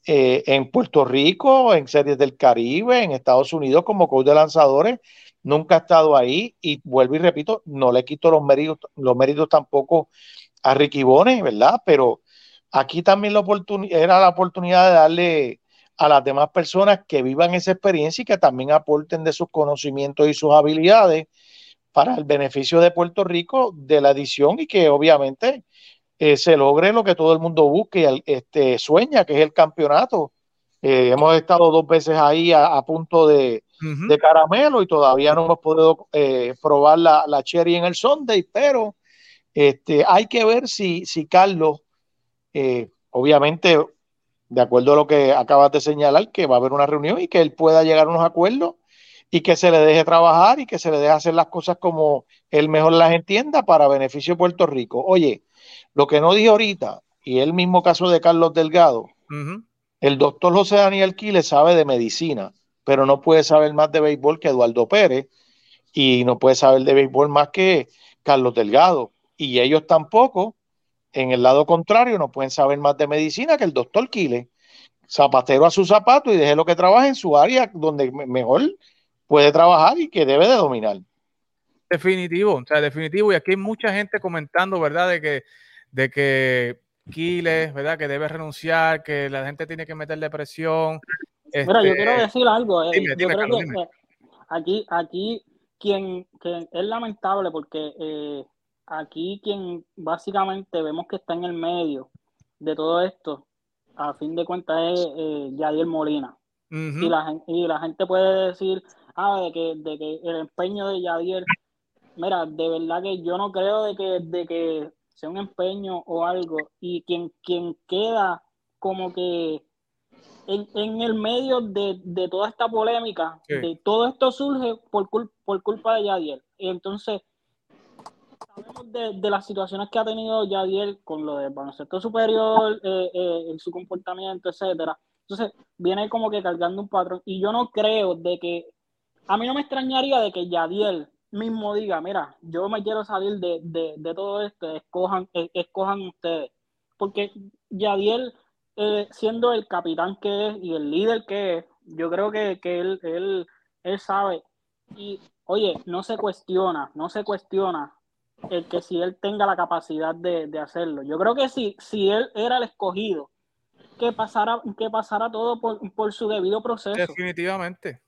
eh, en Puerto Rico, en series del Caribe, en Estados Unidos como coach de lanzadores, nunca ha estado ahí y vuelvo y repito, no le quito los méritos, los méritos tampoco a Ricky Bones, ¿verdad? Pero aquí también la era la oportunidad de darle a las demás personas que vivan esa experiencia y que también aporten de sus conocimientos y sus habilidades para el beneficio de Puerto Rico de la edición y que obviamente eh, se logre lo que todo el mundo busque y este, sueña, que es el campeonato. Eh, hemos estado dos veces ahí a punto de, De caramelo y todavía no hemos podido eh, probar la, la cherry en el Sunday, pero este, hay que ver si, si Carlos, eh, obviamente, de acuerdo a lo que acabas de señalar, que va a haber una reunión y que él pueda llegar a unos acuerdos y que se le deje trabajar y que se le deje hacer las cosas como él mejor las entienda para beneficio de Puerto Rico. Oye, lo que no dije ahorita, y el mismo caso de Carlos Delgado, el doctor José Daniel Quiles sabe de medicina, pero no puede saber más de béisbol que Eduardo Pérez y no puede saber de béisbol más que Carlos Delgado. Y ellos tampoco, en el lado contrario, no pueden saber más de medicina que el doctor Quiles. Zapatero a su zapato y deje lo que trabaje en su área donde me- mejor puede trabajar y que debe de dominar. Definitivo, o sea, definitivo. Y aquí hay mucha gente comentando, ¿verdad? De que, de que Quiles, ¿verdad? Que debe renunciar, que la gente tiene que meterle presión. Mira, yo Este, quiero decir algo. eh, dime, yo creo Carlos, que dime. aquí, aquí quien, quien es lamentable porque eh, aquí quien básicamente vemos que está en el medio de todo esto, a fin de cuentas es eh, Yadier Molina. la, y la gente puede decir, ah, de que, de que el empeño de Yadier, mira, de verdad que yo no creo de que, de que sea un empeño o algo, y quien, quien queda como que en, en el medio de, de toda esta polémica, Sí. de todo esto surge por, cul- por culpa de Yadier. Y entonces, sabemos de, de las situaciones que ha tenido Yadier con lo del baloncesto superior, eh, eh, en su comportamiento, etcétera. Entonces, viene como que cargando un patrón. Y yo no creo de que, a mí no me extrañaría de que Yadiel mismo diga, mira, yo me quiero salir de, de, de todo esto, escojan, escojan ustedes. Porque Yadiel, eh, siendo el capitán que es y el líder que es, yo creo que, que él, él, él sabe. Y, oye, no se cuestiona, no se cuestiona el que si él tenga la capacidad de, de hacerlo. Yo creo que si, si él era el escogido, que pasara, que pasara todo por, por su debido proceso. Definitivamente.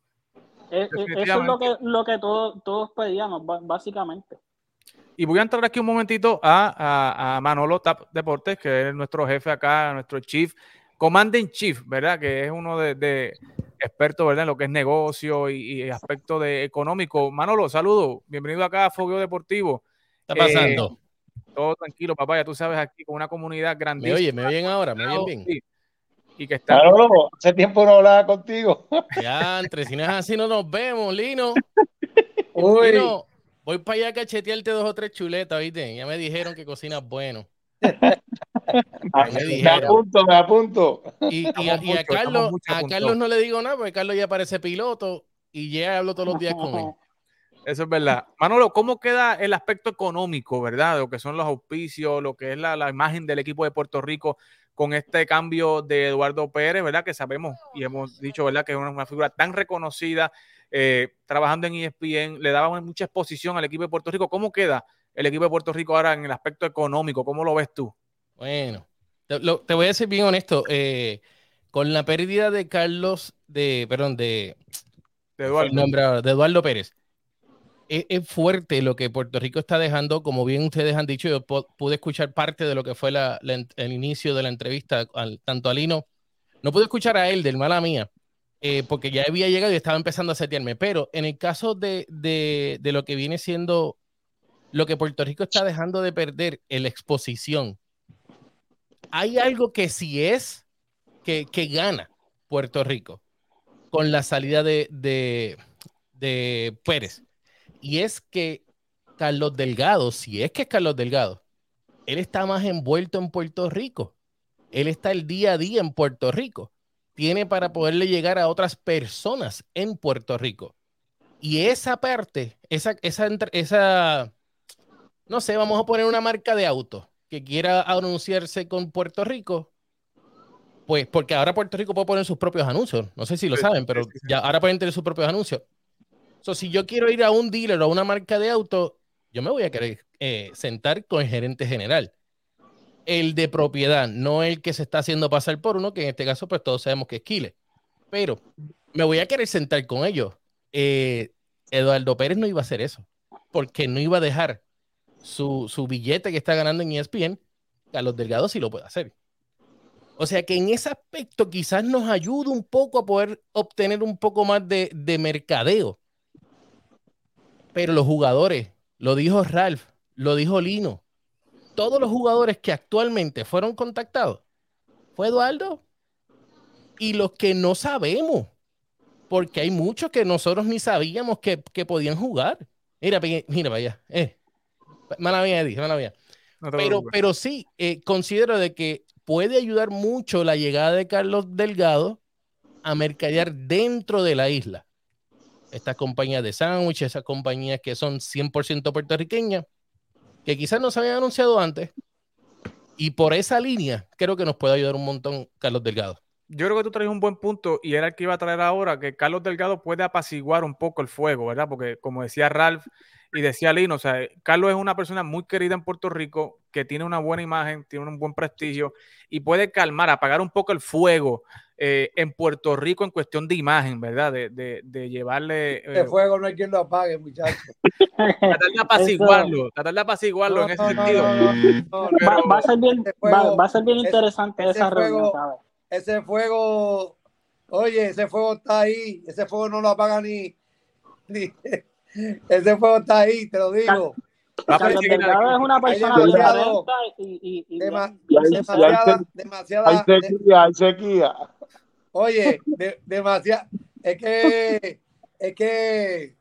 Eh, eh, Eso es lo que, lo que todos, todos pedíamos, básicamente. Y voy a entrar aquí un momentito a, a- a Manolo Tap Deportes, que es nuestro jefe acá, nuestro chief, commanding chief, ¿verdad? Que es uno de, de expertos, ¿verdad? En lo que es negocio y, y aspecto de económico. Manolo, saludo. Bienvenido acá a Fogueo Deportivo. ¿Qué está Eh, pasando? Todo tranquilo, papá, ya tú sabes, aquí con una comunidad ¿Me grandísima. oye? ¿Me oyen ahora? ¿Me oyen bien? Sí. Y que está Manolo, hace tiempo no hablaba contigo. Ya, entre si no es así, no nos vemos, Lino. Uy, Lino, voy para allá a cachetearte dos o tres chuletas, ¿viste? Ya me dijeron que cocinas bueno. me apunto, me apunto. Y, y a, y Carlos, a no le digo nada porque Carlos ya parece piloto y ya hablo todos los días con él. Eso es verdad. Manolo, ¿cómo queda el aspecto económico, verdad? Lo que son los auspicios, lo que es la, la imagen del equipo de Puerto Rico con este cambio de Eduardo Pérez, ¿verdad? Que sabemos y hemos dicho, ¿verdad? Que es una, una figura tan reconocida, eh, trabajando en ESPN, le daba mucha exposición al equipo de Puerto Rico. ¿Cómo queda el equipo de Puerto Rico ahora en el aspecto económico? ¿Cómo lo ves tú? Bueno, te, lo- te voy a ser bien honesto. eh, con la pérdida de Carlos, de, perdón, de, De Eduardo. nombre de Eduardo Pérez. Es, es fuerte lo que Puerto Rico está dejando, como bien ustedes han dicho, yo pu- pude escuchar parte de lo que fue la- la en- el inicio de la entrevista, al- tanto a Lino, no pude escuchar a él, del mala mía, eh, porque ya había llegado y estaba empezando a setearme, pero en el caso de, de, de lo que viene siendo lo que Puerto Rico está dejando de perder en la exposición, hay algo que sí es que, que gana Puerto Rico con la salida de, de, de Pérez. Y es que Carlos Delgado, si es que es Carlos Delgado, él está más envuelto en Puerto Rico. Él está el día a día en Puerto Rico. Tiene para poderle llegar a otras personas en Puerto Rico. Y esa parte, esa, esa, entre- esa, no sé, vamos a poner una marca de auto que quiera anunciarse con Puerto Rico, pues porque ahora Puerto Rico puede poner sus propios anuncios. No sé si lo saben, pero ya ahora pueden tener sus propios anuncios. So, si yo quiero ir a un dealer o a una marca de auto, yo me voy a querer eh, sentar con el gerente general. El de propiedad, no el que se está haciendo pasar por uno, que en este caso, pues todos sabemos que es Kile. Pero me voy a querer sentar con ellos. Eh, Eduardo Pérez no iba a hacer eso, porque no iba a dejar su, su billete que está ganando en ESPN, Carlos Delgado sí lo puede hacer. O sea que en ese aspecto quizás nos ayude un poco a poder obtener un poco más de, de mercadeo. Pero los jugadores, lo dijo Ralph, lo dijo Lino, todos los jugadores que actualmente fueron contactados, fue Eduardo. Y los que no sabemos, porque hay muchos que nosotros ni sabíamos que, que podían jugar. Mira, mira para allá. Eh. Mala mía, Eddie, mala mía. No te Pero, pero sí, eh, considero de que puede ayudar mucho la llegada de Carlos Delgado a mercadear dentro de la isla. Estas compañías de sándwich, esas compañías que son 100% puertorriqueñas, que quizás no se habían anunciado antes. Y por esa línea, creo que nos puede ayudar un montón Carlos Delgado. Yo creo que tú traes un buen punto y era el que iba a traer ahora, que Carlos Delgado puede apaciguar un poco el fuego, ¿verdad? Porque como decía Ralph y decía Lino, o sea, Carlos es una persona muy querida en Puerto Rico, que tiene una buena imagen, tiene un buen prestigio y puede calmar, apagar un poco el fuego eh, en Puerto Rico en cuestión de imagen, ¿verdad? De, de- de llevarle, eh, este fuego no hay quien lo apague, muchachos. tratar de apaciguarlo, tratar de apaciguarlo No, en ese no, sentido. no, no, no, no. Va, va a ser bien, Ese va, a ser bien ese- interesante ese esa reunión, fuego- ¿sabes? Ese fuego, oye, ese fuego está ahí, ese fuego no lo apaga ni, ni ese fuego está ahí, te lo digo. Va a Carlos Delgado es una persona y, y, y demasiada, hay demasiada, Hay sequía, hay sequía. Oye, de- demasiada, es que, es que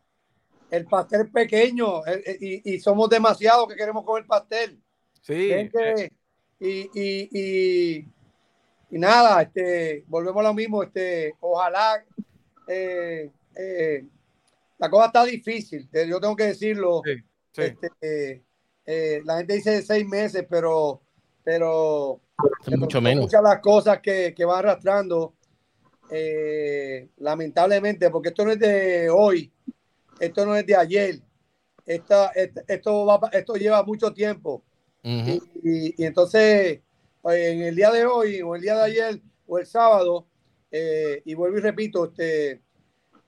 el pastel es pequeño eh, eh, y, y somos demasiados que queremos comer pastel. Sí, que- y, y, y, y nada, este, volvemos a lo mismo, este, ojalá, eh, eh, la cosa está difícil, yo tengo que decirlo, sí, sí. este, eh, eh, la gente dice seis meses, pero, pero, Es mucho menos. muchas las cosas que, que van arrastrando, eh, lamentablemente, porque esto no es de hoy, esto no es de ayer, esta, esta- esto, va, esto lleva mucho tiempo. Y, y- y entonces, eh, en el día de hoy, o el día de ayer, o el sábado, eh, y vuelvo y repito, este,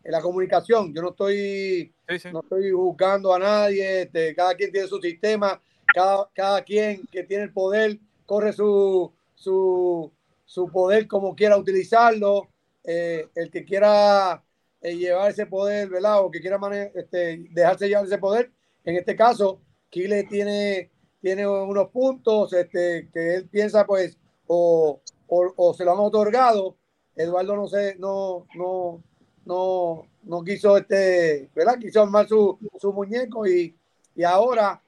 en la comunicación, yo no estoy, sí, sí. no estoy juzgando a nadie, este, cada quien tiene su sistema, cada, cada quien que tiene el poder corre su, su, su poder como quiera utilizarlo, eh, el que quiera eh, llevar ese poder, ¿verdad? O que quiera este, dejarse llevar ese poder, en este caso, Kile tiene tiene unos puntos este, que él piensa pues o, o, o se lo han otorgado. Eduardo no sé, no, no, no, no quiso este, ¿verdad? Quiso armar su, su muñeco y, y ahora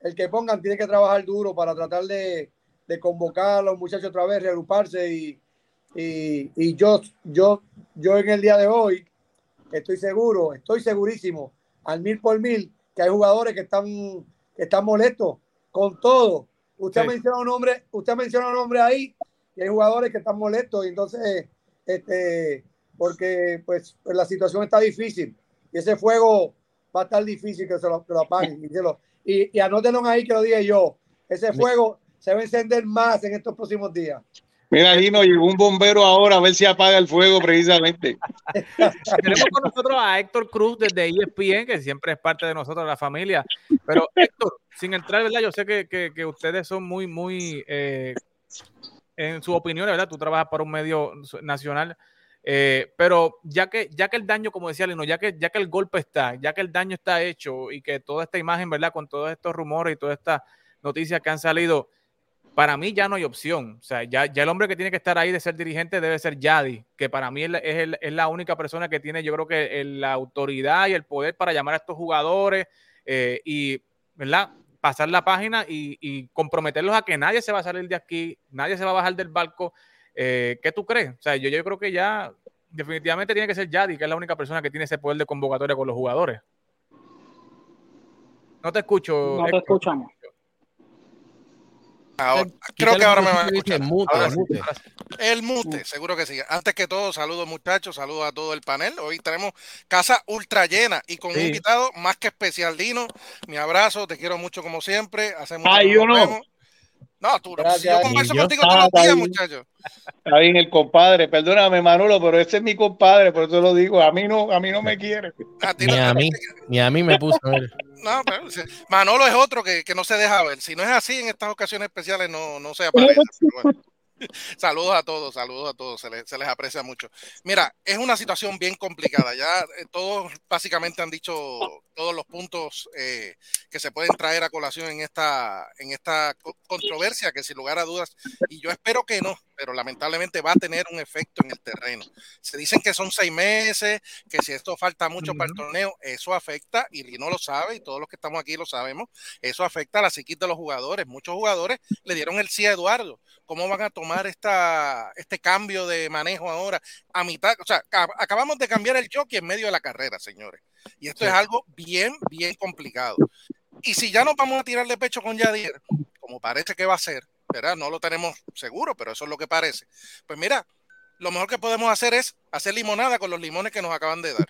el que pongan tiene que trabajar duro para tratar de, de convocar a los muchachos otra vez, reagruparse y, y, y yo, yo, yo en el día de hoy estoy seguro, estoy segurísimo al mil por mil que hay jugadores que están, que están molestos con todo. Usted Sí. menciona un nombre, usted menciona un nombre ahí y hay jugadores que están molestos y entonces, este, porque pues, pues, la situación está difícil y ese fuego va a estar difícil que se lo, que lo apaguen. Y, se lo- y, y anótenlo ahí que lo dije yo. Ese fuego se va a encender más en estos próximos días. Mira, Lino, llegó un bombero ahora a ver si apaga el fuego precisamente. Tenemos con nosotros a Héctor Cruz desde ESPN, que siempre es parte de nosotros, de la familia. Pero Héctor, sin entrar, ¿verdad? Yo sé que, que- que ustedes son muy, muy, eh, en su opinión, ¿verdad? Tú trabajas para un medio nacional, eh, pero ya que, ya que el daño, como decía Lino, ya que, ya que el golpe está, ya que el daño está hecho y que toda esta imagen, ¿verdad? Con todos estos rumores y todas estas noticias que han salido, para mí ya no hay opción. O sea, ya, ya el hombre que tiene que estar ahí de ser dirigente debe ser Yadi, que para mí es la, es el- es la única persona que tiene, yo creo que el- la autoridad y el poder para llamar a estos jugadores eh, y, ¿verdad? Pasar la página y, y comprometerlos a que nadie se va a salir de aquí, nadie se va a bajar del barco. Eh, ¿Qué tú crees? O sea, yo, yo creo que ya definitivamente tiene que ser Yadi, que es la única persona que tiene ese poder de convocatoria con los jugadores. No te escucho. No te Héctor. escuchamos. Ahora, Quítale creo que ahora me van a escuchar. mute, Ahora mute. El mute, seguro que sí. Antes que todo, saludos muchachos, saludos a todo el panel. Hoy tenemos casa ultra llena y con Sí. un invitado más que especial. Dino, mi abrazo, te quiero mucho como siempre. Hace mucho que yo nos no. tú no. Gracias. Si yo converso yo. contigo todos los días, ahí. muchachos. Está bien, el compadre. Perdóname, Manolo, pero ese es mi compadre, por eso lo digo. A mí no, a mí no me quiere. A ti Ni no- a mí, ni a mí me puso. a ver. No, pero. Manolo es otro que, que no se deja ver. Si no es así en estas ocasiones especiales, no, no se aparece. pero bueno. Saludos a todos, saludos a todos, se les, se les aprecia mucho. Mira, es una situación bien complicada. Ya eh, todos básicamente han dicho todos los puntos eh, que se pueden traer a colación en esta, en esta co- controversia, que sin lugar a dudas, y yo espero que no, pero lamentablemente va a tener un efecto en el terreno. Se dicen que son seis meses, que si esto falta mucho para el torneo, eso afecta, y Lino lo sabe, y todos los que estamos aquí lo sabemos, eso afecta a la psiquis de los jugadores. Muchos jugadores le dieron el sí a Eduardo. ¿Cómo van a tomar esta, este cambio de manejo ahora a mitad? O sea, ca- acabamos de cambiar el jockey en medio de la carrera, señores. Y esto es algo bien, bien complicado. Y si ya nos vamos a tirar de pecho con Yadir, como parece que va a ser, ¿verdad? No lo tenemos seguro, pero eso es lo que parece. Pues mira, lo mejor que podemos hacer es hacer limonada con los limones que nos acaban de dar.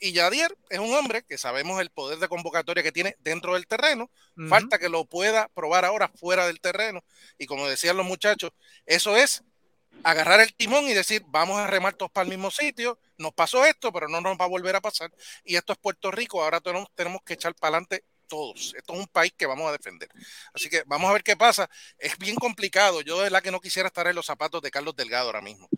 Y Yadier es un hombre que sabemos el poder de convocatoria que tiene dentro del terreno. Falta que lo pueda probar ahora fuera del terreno. Y como decían los muchachos, eso es agarrar el timón y decir, vamos a remar todos para el mismo sitio. Nos pasó esto, pero no nos va a volver a pasar. Y esto es Puerto Rico. Ahora tenemos, tenemos que echar para adelante todos. Esto es un país que vamos a defender. Así que vamos a ver qué pasa. Es bien complicado. Yo de verdad que no quisiera estar en los zapatos de Carlos Delgado ahora mismo.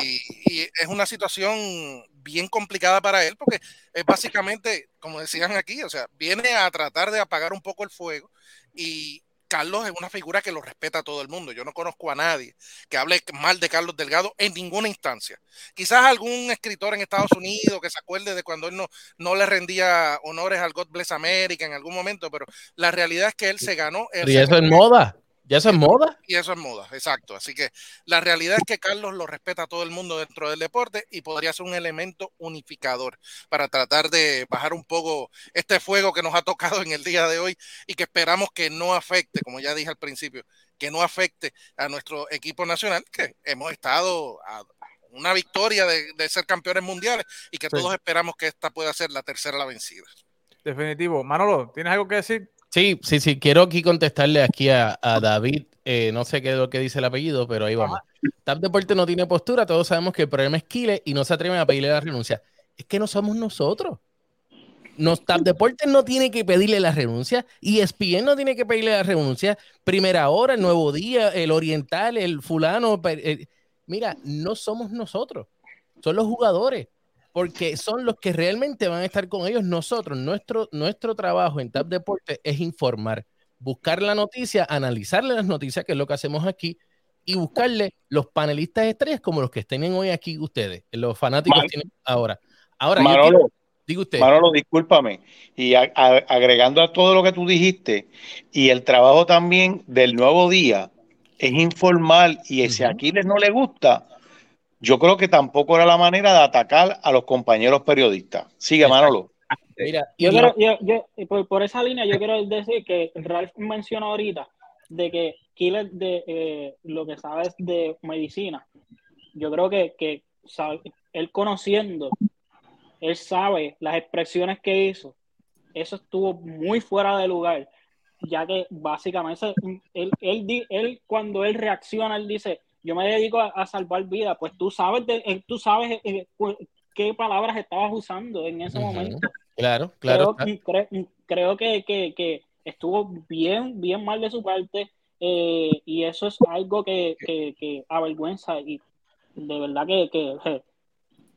Y, y es una situación bien complicada para él porque es básicamente, como decían aquí, o sea, viene a tratar de apagar un poco el fuego y Carlos es una figura que lo respeta a todo el mundo. Yo no conozco a nadie que hable mal de Carlos Delgado en ninguna instancia. Quizás algún escritor en Estados Unidos que se acuerde de cuando él no, no le rendía honores al God Bless America en algún momento, pero la realidad es que él se ganó. él y se eso es ganó- moda. ¿Ya eso es moda? y eso es moda, exacto. Así que la realidad es que Carlos lo respeta a todo el mundo dentro del deporte y podría ser un elemento unificador para tratar de bajar un poco este fuego que nos ha tocado en el día de hoy y que esperamos que no afecte, como ya dije al principio, que no afecte a nuestro equipo nacional, que hemos estado a una victoria de, de ser campeones mundiales y que Sí. todos esperamos que esta pueda ser la tercera la vencida. Definitivo. Manolo, ¿tienes algo que decir? Sí, sí, sí. Quiero aquí contestarle aquí a, a David. eh, no sé qué es lo que dice el apellido, pero ahí vamos. TAP Deporte no tiene postura. Todos sabemos que el problema es Kile y no se atreven a pedirle la renuncia. Es que no somos nosotros. Nos, TAP Deporte no tiene que pedirle la renuncia y ESPN no tiene que pedirle la renuncia. Primera hora, el nuevo día, el oriental, el fulano. mira, no somos nosotros. Son los jugadores porque son los que realmente van a estar con ellos nosotros. Nuestro, nuestro trabajo en TAP Deporte es informar. buscar la noticia, analizarle las noticias, que es lo que hacemos aquí, y buscarle los panelistas estrellas como los que tienen hoy aquí ustedes, los fanáticos tienen ahora. Ahora, Manolo, diga usted. Manolo, discúlpame. Y a- a- agregando a todo lo que tú dijiste, y el trabajo también del nuevo día es informal, y si a Ujú. Aquiles no le gusta, yo creo que tampoco era la manera de atacar a los compañeros periodistas. Sigue. Manolo. Mira, Yo quiero, yo, por, por esa línea, yo quiero decir que Ralph mencionó ahorita de que Killer de eh, lo que sabes de medicina. Yo creo que, que sabe- él conociendo, él sabe las expresiones que hizo. Eso estuvo muy fuera de lugar, ya que básicamente él, él, di- él cuando él reacciona, él dice, yo me dedico a, a salvar vidas, pues tú sabes, de, eh, tú sabes eh, cu- qué palabras estabas usando en ese momento claro, claro. creo, cre- creo que, que- que estuvo bien, bien mal de su parte eh, y eso es algo que, que- que avergüenza y de verdad que,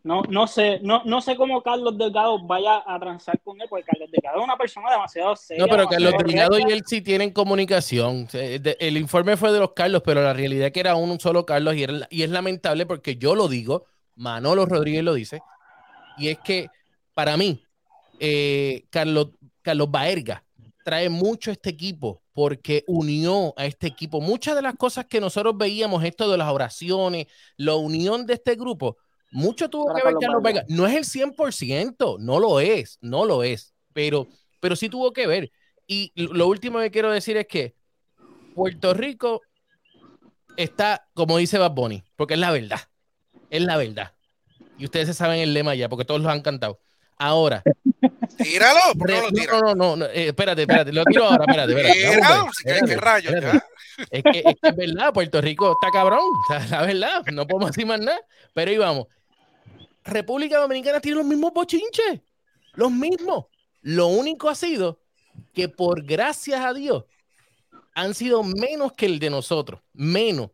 no, no sé, no, no sé cómo Carlos Delgado vaya a transar con él, porque Carlos Delgado es una persona demasiado seria. No, pero Carlos Delgado y él sí tienen comunicación. El informe fue de los Carlos, pero la realidad es que era un solo Carlos y, era- y es lamentable porque yo lo digo, Manolo Rodríguez lo dice, y es que para mí, eh, Carlos, Carlos Baerga trae mucho a este equipo porque unió a este equipo. Muchas de las cosas que nosotros veíamos, esto de las oraciones, la unión de este grupo, mucho tuvo que ver Carlos. Baerga. No es el 100%, no lo es, no lo es, pero, pero sí tuvo que ver. Y lo último que quiero decir es que Puerto Rico está, como dice Bad Bunny, porque es la verdad. Es la verdad. Y ustedes se saben el lema ya, porque todos lo han cantado. Ahora, Tíralo, ¿por qué re- no lo no, tiras? no, no, no, eh, espérate, espérate, lo tiro ahora, espérate, espérate. Tíralo, si espérate, espérate. Es que, es que es verdad, Puerto Rico está cabrón, o sea, la verdad, no podemos decir más nada, pero ahí vamos. República Dominicana tiene los mismos bochinches, los mismos. Lo único ha sido que por gracias a Dios han sido menos que el de nosotros, menos.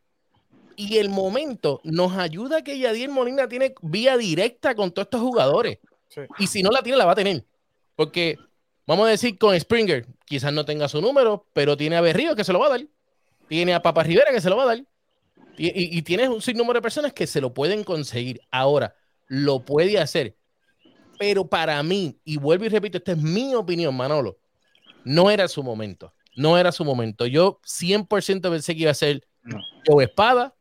Y el momento nos ayuda que Yadier Molina tiene vía directa con todos estos jugadores. Sí. Y si no la tiene, la va a tener. Porque, vamos a decir, con Springer, quizás no tenga su número, pero tiene a Berrío que se lo va a dar. Tiene a Papa Rivera que se lo va a dar. Y, y, y tienes un sinnúmero de personas que se lo pueden conseguir. Ahora, lo puede hacer. Pero para mí, y vuelvo y repito, esta es mi opinión, Manolo, no era su momento. No era su momento. Yo 100% pensé que iba a ser No. Joe Espada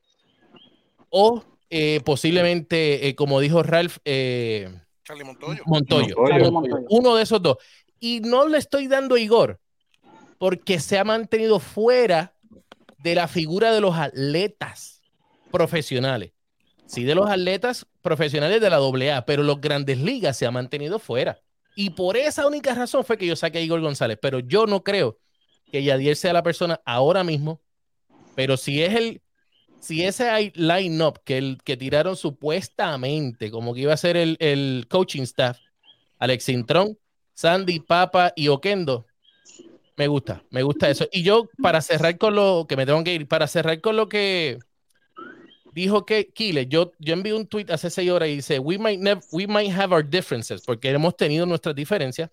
o eh, posiblemente, eh, como dijo Ralph, eh, Charlie Montoyo. Montoyo. Montoyo. Charlie Montoyo. Uno de esos dos. Y no le estoy dando a Igor porque se ha mantenido fuera de la figura de los atletas profesionales. Sí, de los atletas profesionales de la AA, pero los grandes ligas se ha mantenido fuera. Y por esa única razón fue que yo saqué a Igor González. Pero yo no creo que Yadier sea la persona ahora mismo. Pero si es el, si ese line-up que, que tiraron supuestamente, como que iba a ser el, el coaching staff, Alex Intrón, Sandy, Papa y Oquendo, me gusta, me gusta eso. Y yo, para cerrar con lo que me tengo que ir, para cerrar con lo que dijo que Kile, yo, yo envié un tweet hace seis horas y dice, we might, we might have our differences, porque hemos tenido nuestras diferencias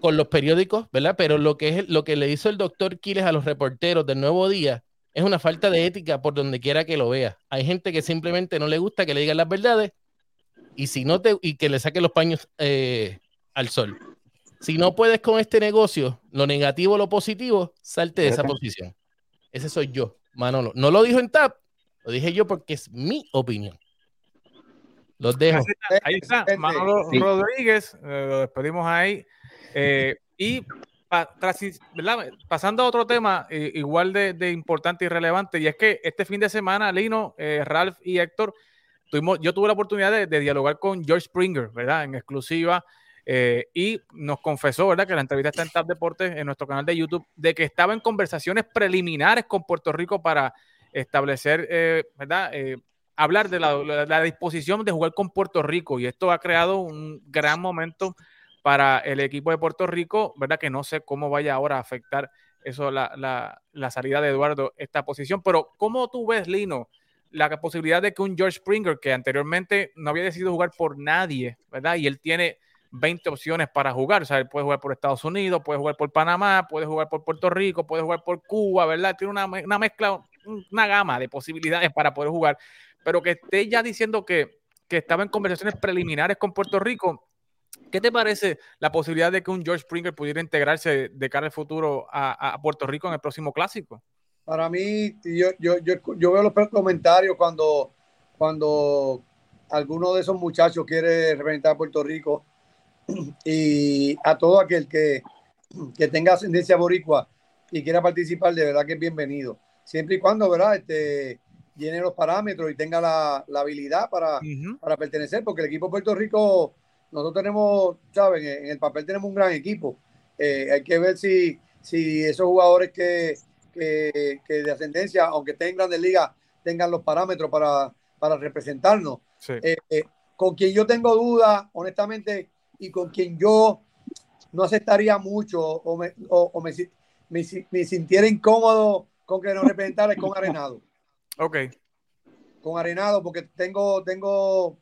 con los periódicos, ¿verdad? Pero lo que, es, lo que le hizo el doctor Quiles a los reporteros del Nuevo Día es una falta de ética por donde quiera que lo vea. Hay gente que simplemente no le gusta que le digan las verdades y, si no te, y que le saque los paños eh, al sol. Si no puedes con este negocio, lo negativo lo positivo, salte de esa posición. Ese soy yo, Manolo. No lo dijo en TAP, lo dije yo porque es mi opinión. Los dejo. Ahí está. Manolo Sí. Rodríguez, eh, lo despedimos ahí. Eh, y pa- tras- ¿verdad? pasando a otro tema eh, igual de, de importante y relevante, y es que este fin de semana, Lino, eh, Ralph y Héctor, tuvimos, yo tuve la oportunidad de, de dialogar con George Springer, ¿verdad? En exclusiva. eh, y nos confesó, ¿verdad? Que la entrevista está en Tap Deportes, en nuestro canal de YouTube, de que estaba en conversaciones preliminares con Puerto Rico para establecer, eh, ¿verdad? Eh, hablar de la, la- la disposición de jugar con Puerto Rico y esto ha creado un gran momento para el equipo de Puerto Rico, ¿verdad? Que no sé cómo vaya ahora a afectar eso, la, la- salida de Eduardo, esta posición, pero ¿cómo tú ves, Lino, la posibilidad de que un George Springer, que anteriormente no había decidido jugar por nadie, ¿verdad? Y él tiene 20 opciones para jugar. O sea, él puede jugar por Estados Unidos, puede jugar por Panamá, puede jugar por Puerto Rico, puede jugar por Cuba, ¿verdad? Tiene una, una mezcla, una gama de posibilidades para poder jugar. Pero que esté ya diciendo que, que estaba en conversaciones preliminares con Puerto Rico, ¿Qué te parece la posibilidad de que un George Springer pudiera integrarse de cara al futuro a, Puerto Rico en el próximo clásico? Para mí, yo, yo, yo, yo veo los comentarios cuando, cuando alguno de esos muchachos quiere representar a Puerto Rico y a todo aquel que, que tenga ascendencia boricua y quiera participar, de verdad que es bienvenido. Siempre y cuando, ¿verdad? Este, llene los parámetros y tenga la, la habilidad para, para pertenecer, porque el equipo de Puerto Rico nosotros tenemos, ¿saben? En el papel tenemos un gran equipo. Eh, hay que ver si, si esos jugadores que, que, que, de ascendencia, aunque estén en grandes ligas, tengan los parámetros para, para representarnos. Sí. Eh, eh, con quien yo tengo dudas, honestamente, y con quien yo no aceptaría mucho o me, o, o me, me, me, sintiera incómodo con que nos representara es con Arenado. Ok. Con Arenado, porque tengo, tengo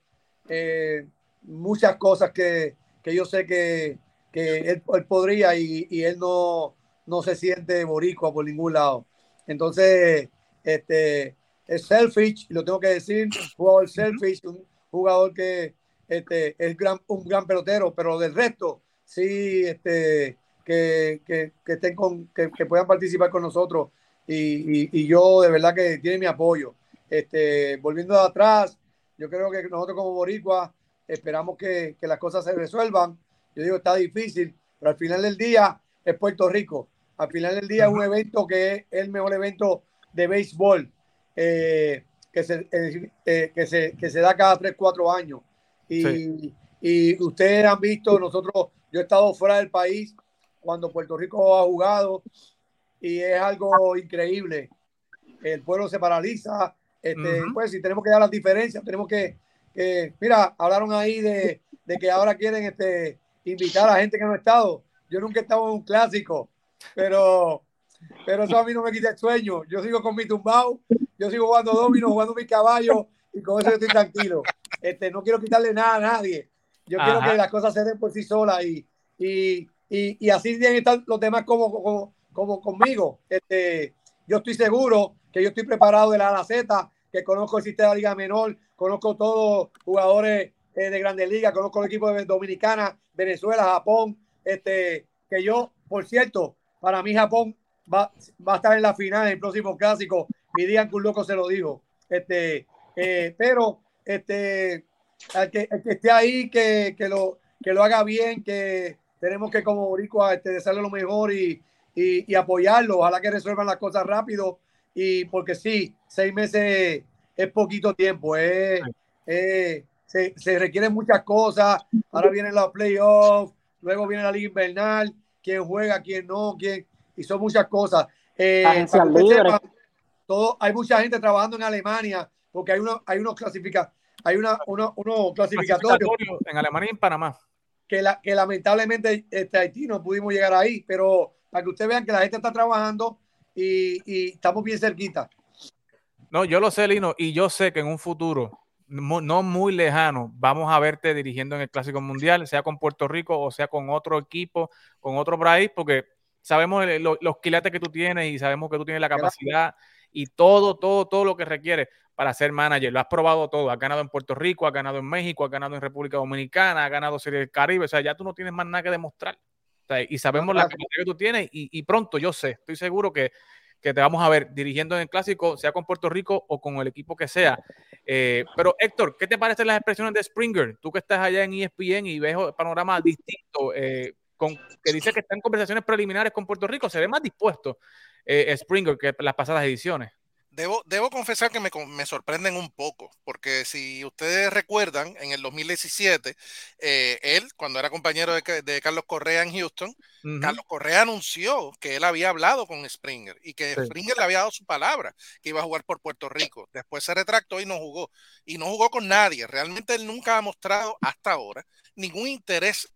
eh, muchas cosas que, que yo sé que, que él, él, podría y, y, él no, no se siente boricua por ningún lado. Entonces, este, es selfish, lo tengo que decir, jugador selfish, un jugador que este, es gran, un gran pelotero, pero del resto, sí, este, que, que, que estén con, que, que, puedan participar con nosotros y, y, y, yo de verdad que tiene mi apoyo. Este, volviendo de atrás, yo creo que nosotros como boricua esperamos que, que, las cosas se resuelvan. Yo digo, está difícil, pero al final del día es Puerto Rico. Al final del día es un evento que es el mejor evento de béisbol eh, que, se, eh, que, se, que se da cada 3, 4 años. Y, sí. y ustedes han visto, nosotros, yo he estado fuera del país cuando Puerto Rico ha jugado y es algo increíble. El pueblo se paraliza. Este, uh -huh. Pues si tenemos que dar las diferencias, tenemos que eh, mira, hablaron ahí de, de, que ahora quieren este, invitar a gente que no ha estado. Yo nunca he estado en un clásico, pero, pero eso a mí no me quita el sueño. Yo sigo con mi tumbao, yo sigo jugando domino, jugando mi caballo y con eso yo estoy tranquilo. Este, no quiero quitarle nada a nadie. Yo Ajá. quiero que las cosas se den por sí solas y, y, y, y así deben estar los demás como, como, como conmigo. Este, yo estoy seguro que yo estoy preparado de la A Z, que conozco el sistema de Liga Menor, conozco todos jugadores eh, de Grandes Ligas, conozco el equipo de Dominicana, Venezuela, Japón, este, que yo, por cierto, para mí Japón va, va a estar en la final en el próximo clásico, mi día un loco se lo dijo, este, eh, pero este, el que, el que esté ahí, que, que, lo, que lo haga bien, que tenemos que como boricua este, desearle lo mejor y, y, y apoyarlo, ojalá que resuelvan las cosas rápido y porque sí, seis meses es poquito tiempo, es, eh, se, se, requieren muchas cosas, ahora vienen los playoffs, luego viene la liga invernal, quién juega, quién no, quién, y son muchas cosas. Eh, sepa, todo, hay mucha gente trabajando en Alemania, porque hay uno, hay unos clasifica, hay una, uno, uno clasificatorios en Alemania y en Panamá. Que, la, que lamentablemente este, Haití no pudimos llegar ahí, pero para que ustedes vean que la gente está trabajando y, y estamos bien cerquita. No, yo lo sé, Lino, y yo sé que en un futuro no muy lejano vamos a verte dirigiendo en el Clásico Mundial, sea con Puerto Rico o sea con otro equipo, con otro país, porque sabemos los, los quilates que tú tienes y sabemos que tú tienes la capacidad y todo, todo, todo lo que requiere para ser manager. Lo has probado todo. Has ganado en Puerto Rico, has ganado en México, has ganado en República Dominicana, has ganado Serie del Caribe. O sea, ya tú no tienes más nada que demostrar. O sea, y sabemos la capacidad que tú tienes y, y pronto, yo sé, estoy seguro que que te vamos a ver dirigiendo en el clásico, sea con Puerto Rico o con el equipo que sea. Eh, pero Héctor, ¿qué te parecen las expresiones de Springer? Tú que estás allá en ESPN y ves el panorama distinto, eh, con, que dice que está en conversaciones preliminares con Puerto Rico, se ve más dispuesto eh, Springer que las pasadas ediciones. Debo, debo, confesar que me, me, sorprenden un poco, porque si ustedes recuerdan, en el 2017, eh, él, cuando era compañero de, de, Carlos Correa en Houston, uh -huh. Carlos Correa anunció que él había hablado con Springer y que sí. Springer le había dado su palabra, que iba a jugar por Puerto Rico. Después se retractó y no jugó. Y no jugó con nadie. Realmente él nunca ha mostrado hasta ahora ningún interés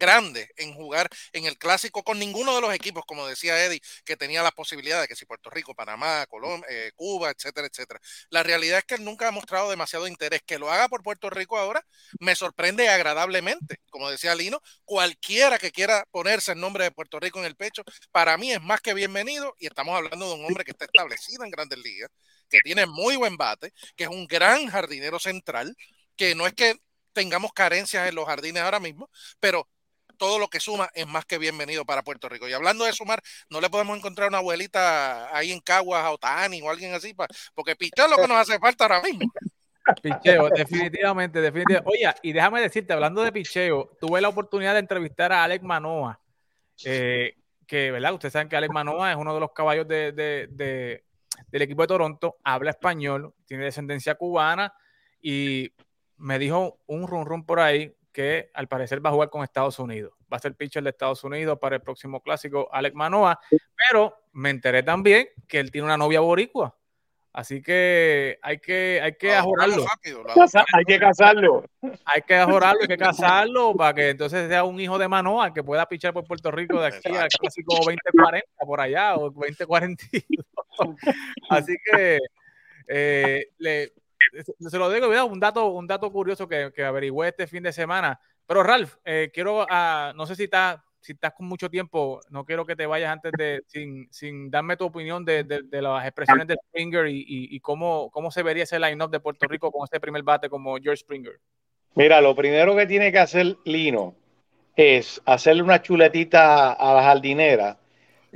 grande en jugar en el clásico con ninguno de los equipos, como decía Eddie, que tenía la posibilidad de que si Puerto Rico, Panamá, Colombia, eh, Cuba, etcétera, etcétera. La realidad es que él nunca ha mostrado demasiado interés. Que lo haga por Puerto Rico ahora me sorprende agradablemente. Como decía Lino, cualquiera que quiera ponerse el nombre de Puerto Rico en el pecho, para mí es más que bienvenido y estamos hablando de un hombre que está establecido en grandes ligas, que tiene muy buen bate, que es un gran jardinero central, que no es que tengamos carencias en los jardines ahora mismo, pero todo lo que suma es más que bienvenido para Puerto Rico. Y hablando de sumar, no le podemos encontrar una abuelita ahí en Caguas a Otani o alguien así, porque picheo es lo que nos hace falta ahora mismo. Picheo, definitivamente, definitivamente. Oye, y déjame decirte, hablando de picheo, tuve la oportunidad de entrevistar a Alex Manoa, eh, que, ¿verdad? Ustedes saben que Alex Manoa es uno de los caballos de- del equipo de Toronto, habla español, tiene descendencia cubana y me dijo un run run por ahí que al parecer va a jugar con Estados Unidos. Va a ser pitcher de Estados Unidos para el próximo clásico, Alex Manoa, pero me enteré también que él tiene una novia boricua. Así que hay que, hay que Lo ajorarlo. Hay que casarlo. Hay que ajorarlo, hay que casarlo para que entonces sea un hijo de Manoa que pueda pichar por Puerto Rico de aquí al clásico 2040 por allá o 2042. Así que eh, le- se lo digo, un dato, un dato curioso que, averigüé este fin de semana. Pero Ralph, eh, quiero, ah, no sé si estás, si estás con mucho tiempo, no quiero que te vayas antes de, sin, sin darme tu opinión de, de- las expresiones de Springer y, y- cómo, cómo se vería ese line-up de Puerto Rico con este primer bate como George Springer. Mira, lo primero que tiene que hacer Lino es hacerle una chuletita a la jardinera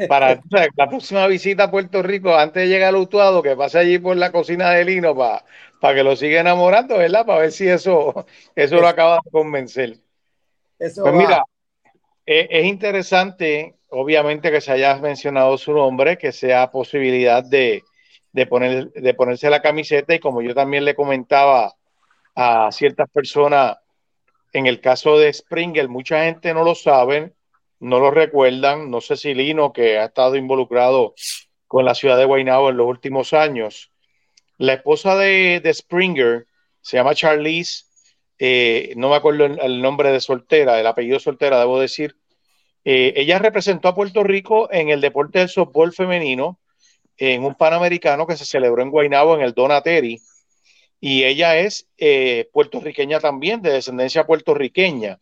para sabes, la próxima visita a Puerto Rico, antes de llegar al Utuado, que pase allí por la cocina de Lino para que lo siga enamorando, ¿verdad? Para ver si eso, eso lo acaba de convencer. Eso Pues mira, eh, es interesante, obviamente, que se haya mencionado su nombre, que sea posibilidad de, de, poner, de ponerse la camiseta y como yo también le comentaba a ciertas personas, en el caso de Springer, mucha gente no lo sabe, no lo recuerdan, no sé si Lino, que ha estado involucrado con la ciudad de Guaynabo en los últimos años, la esposa de, de Springer se llama Charlize, eh, no me acuerdo el, nombre de soltera, el apellido soltera, debo decir. Eh, ella representó a Puerto Rico en el deporte del softball femenino, en un panamericano que se celebró en Guaynabo en el Donateri. Y ella es eh, puertorriqueña también, de descendencia puertorriqueña.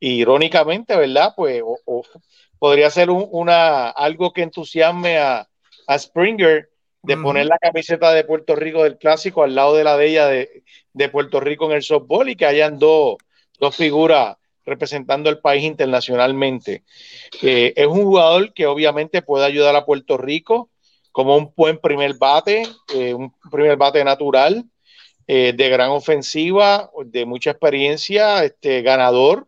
Irónicamente, ¿verdad? Pues podría ser un- una, algo que entusiasme a, a Springer de poner la camiseta de Puerto Rico del clásico al lado de la de ella de, de Puerto Rico en el softball y que hayan dos, dos figuras representando el país internacionalmente. Eh, es un jugador que obviamente puede ayudar a Puerto Rico como un buen primer bate, eh, un primer bate natural, eh, de gran ofensiva, de mucha experiencia, este, ganador.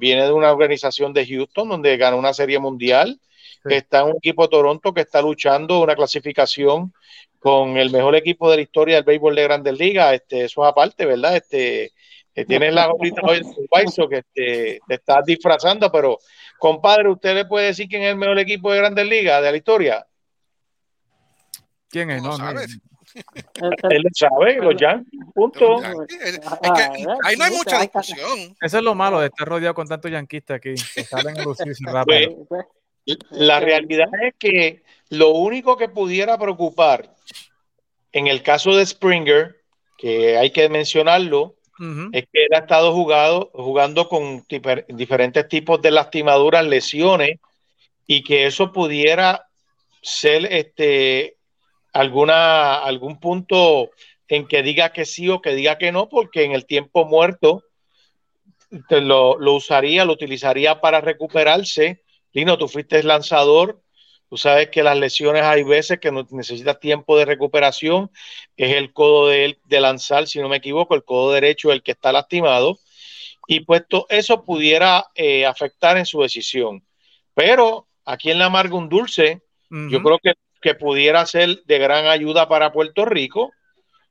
Viene de una organización de Houston donde ganó una serie mundial. Sí. Está en un equipo de Toronto que está luchando una clasificación con el mejor equipo de la historia del béisbol de Grandes Ligas. Este, eso es aparte, ¿verdad? Este, eh, tienes la ahorita hoy en Paiso que este, te estás disfrazando, pero compadre, ¿usted le puede decir quién es el mejor equipo de Grandes Ligas de la historia? ¿Quién es? No, no, sabes. Él lo sabe, los Yankees, punto. Es, es que ahí no hay mucha discusión. Eso es lo malo de estar rodeado con tantos yanquistas aquí, que salen a lucirse rápido. Pues, La realidad es que lo único que pudiera preocupar en el caso de Springer, que hay que mencionarlo, es que él ha estado jugado, jugando con difer- diferentes tipos de lastimaduras, lesiones, y que eso pudiera ser este, alguna, algún punto en que diga que sí o que diga que no, porque en el tiempo muerto lo, lo usaría, lo utilizaría para recuperarse. Lino, tú fuiste lanzador, tú sabes que las lesiones hay veces que necesitas tiempo de recuperación, es el codo de, él de lanzar, si no me equivoco, el codo derecho el que está lastimado, y puesto eso pudiera eh, afectar en su decisión. Pero aquí en la amarga un dulce, yo creo que, que pudiera ser de gran ayuda para Puerto Rico.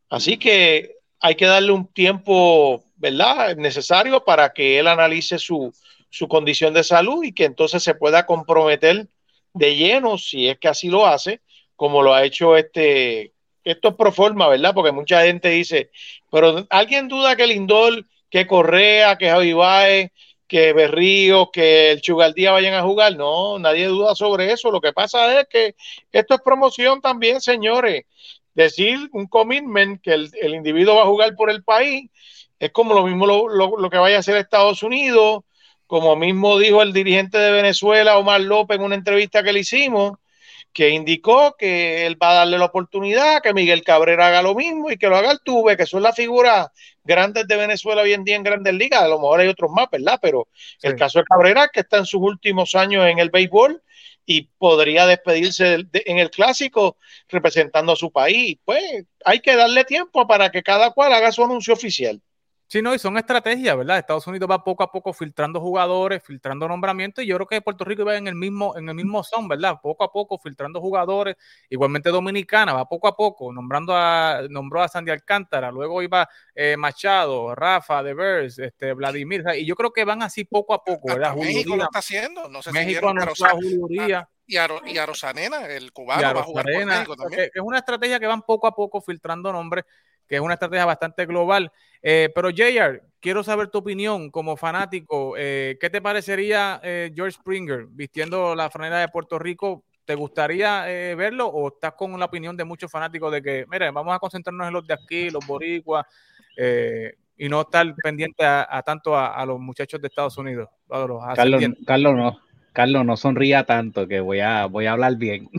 Así que hay que darle un tiempo, ¿verdad? Necesario para que él analice su, su condición de salud y que entonces se pueda comprometer de lleno, si es que así lo hace, como lo ha hecho este. Esto es ¿verdad? Porque mucha gente dice, pero alguien duda que Lindor, que Correa, que Javi Baez, que Berrío, que el Chugaldía vayan a jugar. No, nadie duda sobre eso. Lo que pasa es que esto es promoción también, señores. Decir un commitment que el, el individuo va a jugar por el país es como lo mismo lo, lo- lo que vaya a hacer Estados Unidos, como mismo dijo el dirigente de Venezuela, Omar López, en una entrevista que le hicimos, que indicó que él va a darle la oportunidad, que Miguel Cabrera haga lo mismo y que lo haga el Tuve, que son las figuras grandes de Venezuela hoy en día en grandes ligas. A lo mejor hay otros más, ¿verdad? Pero el caso de Cabrera, que está en sus últimos años en el béisbol y podría despedirse en el clásico representando a su país. Pues hay que darle tiempo para que cada cual haga su anuncio oficial. Sí, no, y son estrategias, ¿verdad? Estados Unidos va poco a poco filtrando jugadores, filtrando nombramientos, y yo creo que Puerto Rico va en el mismo, en el mismo son, ¿verdad? Poco a poco filtrando jugadores, igualmente Dominicana va poco a poco, nombrando a, nombró a Sandy Alcántara, luego iba eh, Machado, Rafa, Devers, este, Vladimir, y yo creo que van así poco a poco, ¿verdad? Julio México lo está haciendo. No sé si México que anunció a Julio y a, y a Rosanena, el cubano, va a jugar por México también. es una estrategia que van poco a poco filtrando nombres, que es una estrategia bastante global. Eh, pero JR, quiero saber tu opinión como fanático. eh, ¿Qué te parecería eh, George Springer vistiendo la franela de Puerto Rico? ¿Te gustaría verlo o estás con la opinión de muchos fanáticos de que, mire, vamos a concentrarnos en los de aquí, los boricuas, y no estar pendiente a, a tanto a, a los muchachos de Estados Unidos? Carlos? Carlos no, Carlos no sonría tanto que voy a, voy a hablar bien.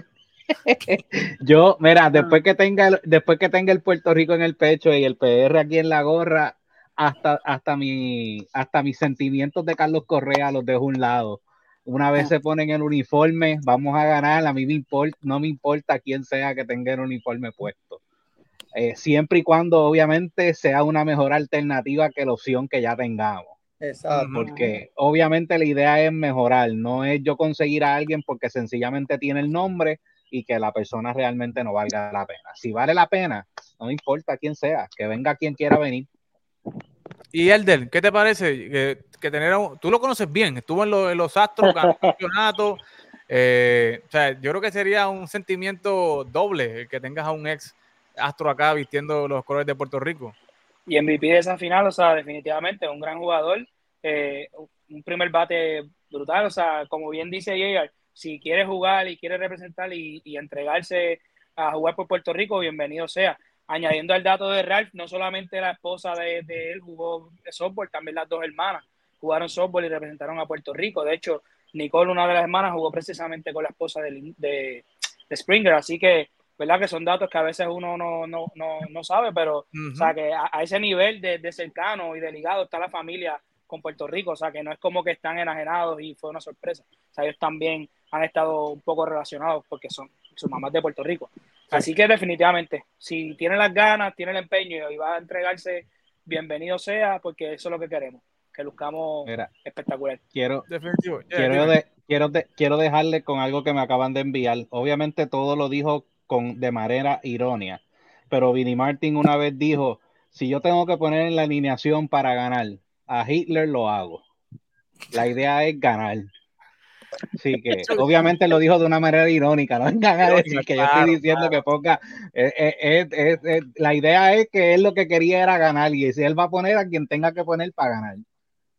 Yo, mira, después que tenga el, después que tenga el Puerto Rico en el pecho y el PR aquí en la gorra, hasta, hasta mi, hasta mis sentimientos de Carlos Correa los dejo a un lado. Una vez se ponen el uniforme, vamos a ganar. A mí me importa, no me importa quién sea que tenga el uniforme puesto. Eh, siempre y cuando, obviamente, sea una mejor alternativa que la opción que ya tengamos Exacto. porque obviamente la idea es mejorar, no es yo conseguir a alguien porque sencillamente tiene el nombre y que la persona realmente no valga la pena. Si vale la pena, no importa quién sea, que venga quien quiera venir. Y Elder, ¿qué te parece? Que, que tener a un- tú lo conoces bien, estuvo en, lo- en los Astros, ganó campeonato. eh, o sea, yo creo que sería un sentimiento doble el que tengas a un ex Astro acá vistiendo los colores de Puerto Rico. Y MVP de esa final, o sea, definitivamente un gran jugador, eh, un primer bate brutal, o sea, como bien dice Jair, si quiere jugar y quiere representar y, y entregarse a jugar por Puerto Rico, bienvenido sea. Añadiendo al dato de Ralph, no solamente la esposa de, de él jugó softball, también las dos hermanas jugaron softball y representaron a Puerto Rico. De hecho, Nicole, una de las hermanas, jugó precisamente con la esposa de, de, de Springer, así que, ¿verdad? Que son datos que a veces uno no, no, no, no sabe, pero o sea, que a, a ese nivel de, de cercano y de ligado está la familia con Puerto Rico. O sea, que no es como que están enajenados y fue una sorpresa. O sea, ellos también han estado un poco relacionados porque son sus mamás de Puerto Rico. Así que definitivamente, si tiene las ganas, tiene el empeño y va a entregarse, bienvenido sea, porque eso es lo que queremos, que luzcamos Mira, espectacular. quiero, Definitivo. Yeah, quiero, dime. de- quiero, de- quiero dejarle con algo que me acaban de enviar. Obviamente todo lo dijo con, de manera irónica, pero Vinny Martin una vez dijo, si yo tengo que poner en la alineación para ganar, a Hitler lo hago. La idea es ganar. Así que obviamente lo dijo de una manera irónica, no vengan a decir que yo estoy diciendo que ponga, eh, eh, eh, eh, eh, la idea es que él lo que quería era ganar y si él va a poner a quien tenga que poner para ganar.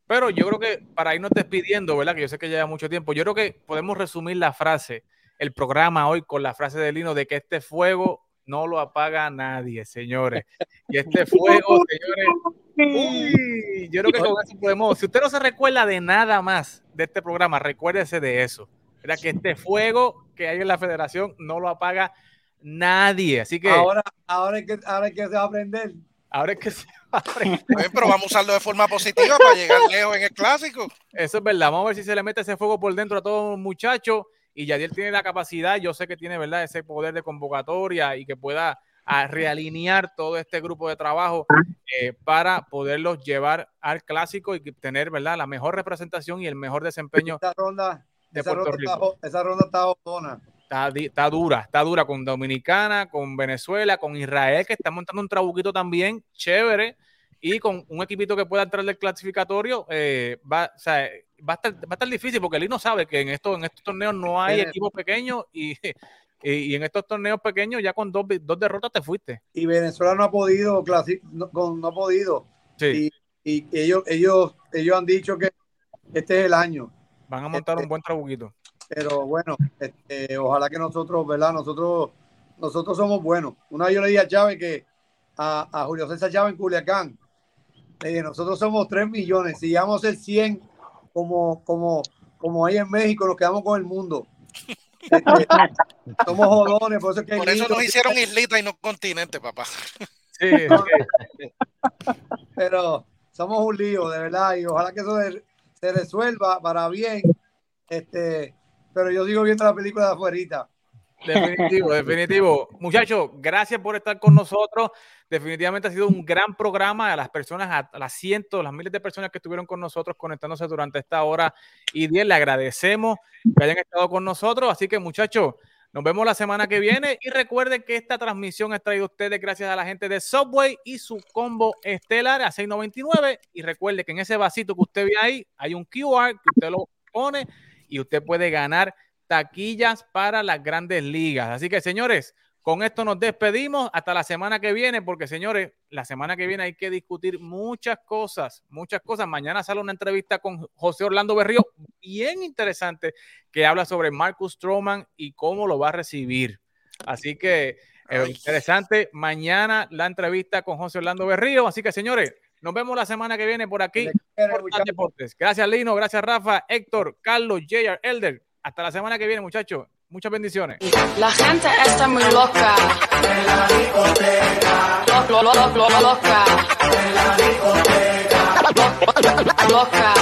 Pero yo creo que para irnos despidiendo, ¿verdad? Que yo sé que lleva mucho tiempo, yo creo que podemos resumir la frase, el programa hoy con la frase de Lino de que este fuego no lo apaga nadie, señores. Y este fuego, señores, uy, yo creo que con eso podemos, si usted no se recuerda de nada más de este programa, recuérdese de eso. Era que este fuego que hay en la federación no lo apaga nadie. Así que Ahora, ahora, es que, ahora es que se va a aprender. ahora es que se va a aprender. Bien, pero vamos a usarlo de forma positiva para llegar lejos en el clásico. Eso es verdad. Vamos a ver si se le mete ese fuego por dentro a todos los muchachos. Y Yadiel tiene la capacidad, yo sé que tiene, ¿verdad? Ese poder de convocatoria y que pueda a realinear todo este grupo de trabajo eh, para poderlos llevar al clásico y tener, ¿verdad? La mejor representación y el mejor desempeño Esa ronda, de esa Puerto ronda, Rico. está, esa ronda está está dura, está dura con Dominicana, con Venezuela, con Israel, que está montando un trabuquito también chévere, y con un equipito que pueda entrar del clasificatorio, eh, va, o sea, va, a estar, va a estar difícil porque Lino sabe que en, esto, en estos torneos no hay equipos pequeños y, y, en estos torneos pequeños ya con dos, dos derrotas te fuiste. Y Venezuela no ha podido, no, no ha podido. Sí. Y, y ellos, ellos, ellos han dicho que este es el año. Van a montar Este- un buen trabuquito. Pero bueno, este, ojalá que nosotros, ¿verdad? Nosotros, nosotros somos buenos. Una vez yo le dije a Chávez que a, a Julio César Chávez en Culiacán, le dije, nosotros somos 3 millones. Si llegamos a ser 100, como, como, como ahí en México, nos quedamos con el mundo. Este, somos jodones, por eso es que Por eso nos hicieron islita y no continente, papá. Sí, pero somos un lío, de verdad, y ojalá que eso se, se resuelva para bien. Este, pero yo sigo viendo la película de afuerita. Definitivo, definitivo. Muchachos, gracias por estar con nosotros. Definitivamente ha sido un gran programa a las personas, a, las cientos, las miles de personas que estuvieron con nosotros conectándose durante esta hora y diez. Le agradecemos que hayan estado con nosotros. Así que, muchachos, nos vemos la semana que viene y recuerden que esta transmisión es traída a ustedes gracias a la gente de Subway y su combo estelar a 6.99 y recuerde que en ese vasito que usted ve ahí hay un QR que usted lo pone y usted puede ganar taquillas para las grandes ligas. Así que, señores, con esto nos despedimos hasta la semana que viene, porque, señores, la semana que viene hay que discutir muchas cosas, muchas cosas. Mañana sale una entrevista con José Orlando Berrío, bien interesante, que habla sobre Marcus Stroman y cómo lo va a recibir. Así que, eh, interesante. Mañana la entrevista con José Orlando Berrío. Así que, señores, nos vemos la semana que viene por aquí. Gracias, Lino. Gracias, Rafa, Héctor, Carlos, JR, Elder. Hasta la semana que viene, muchachos. Muchas bendiciones. La gente está muy loca. En la discoteca. Loco, lo, lo, loca. En la discoteca. Loca.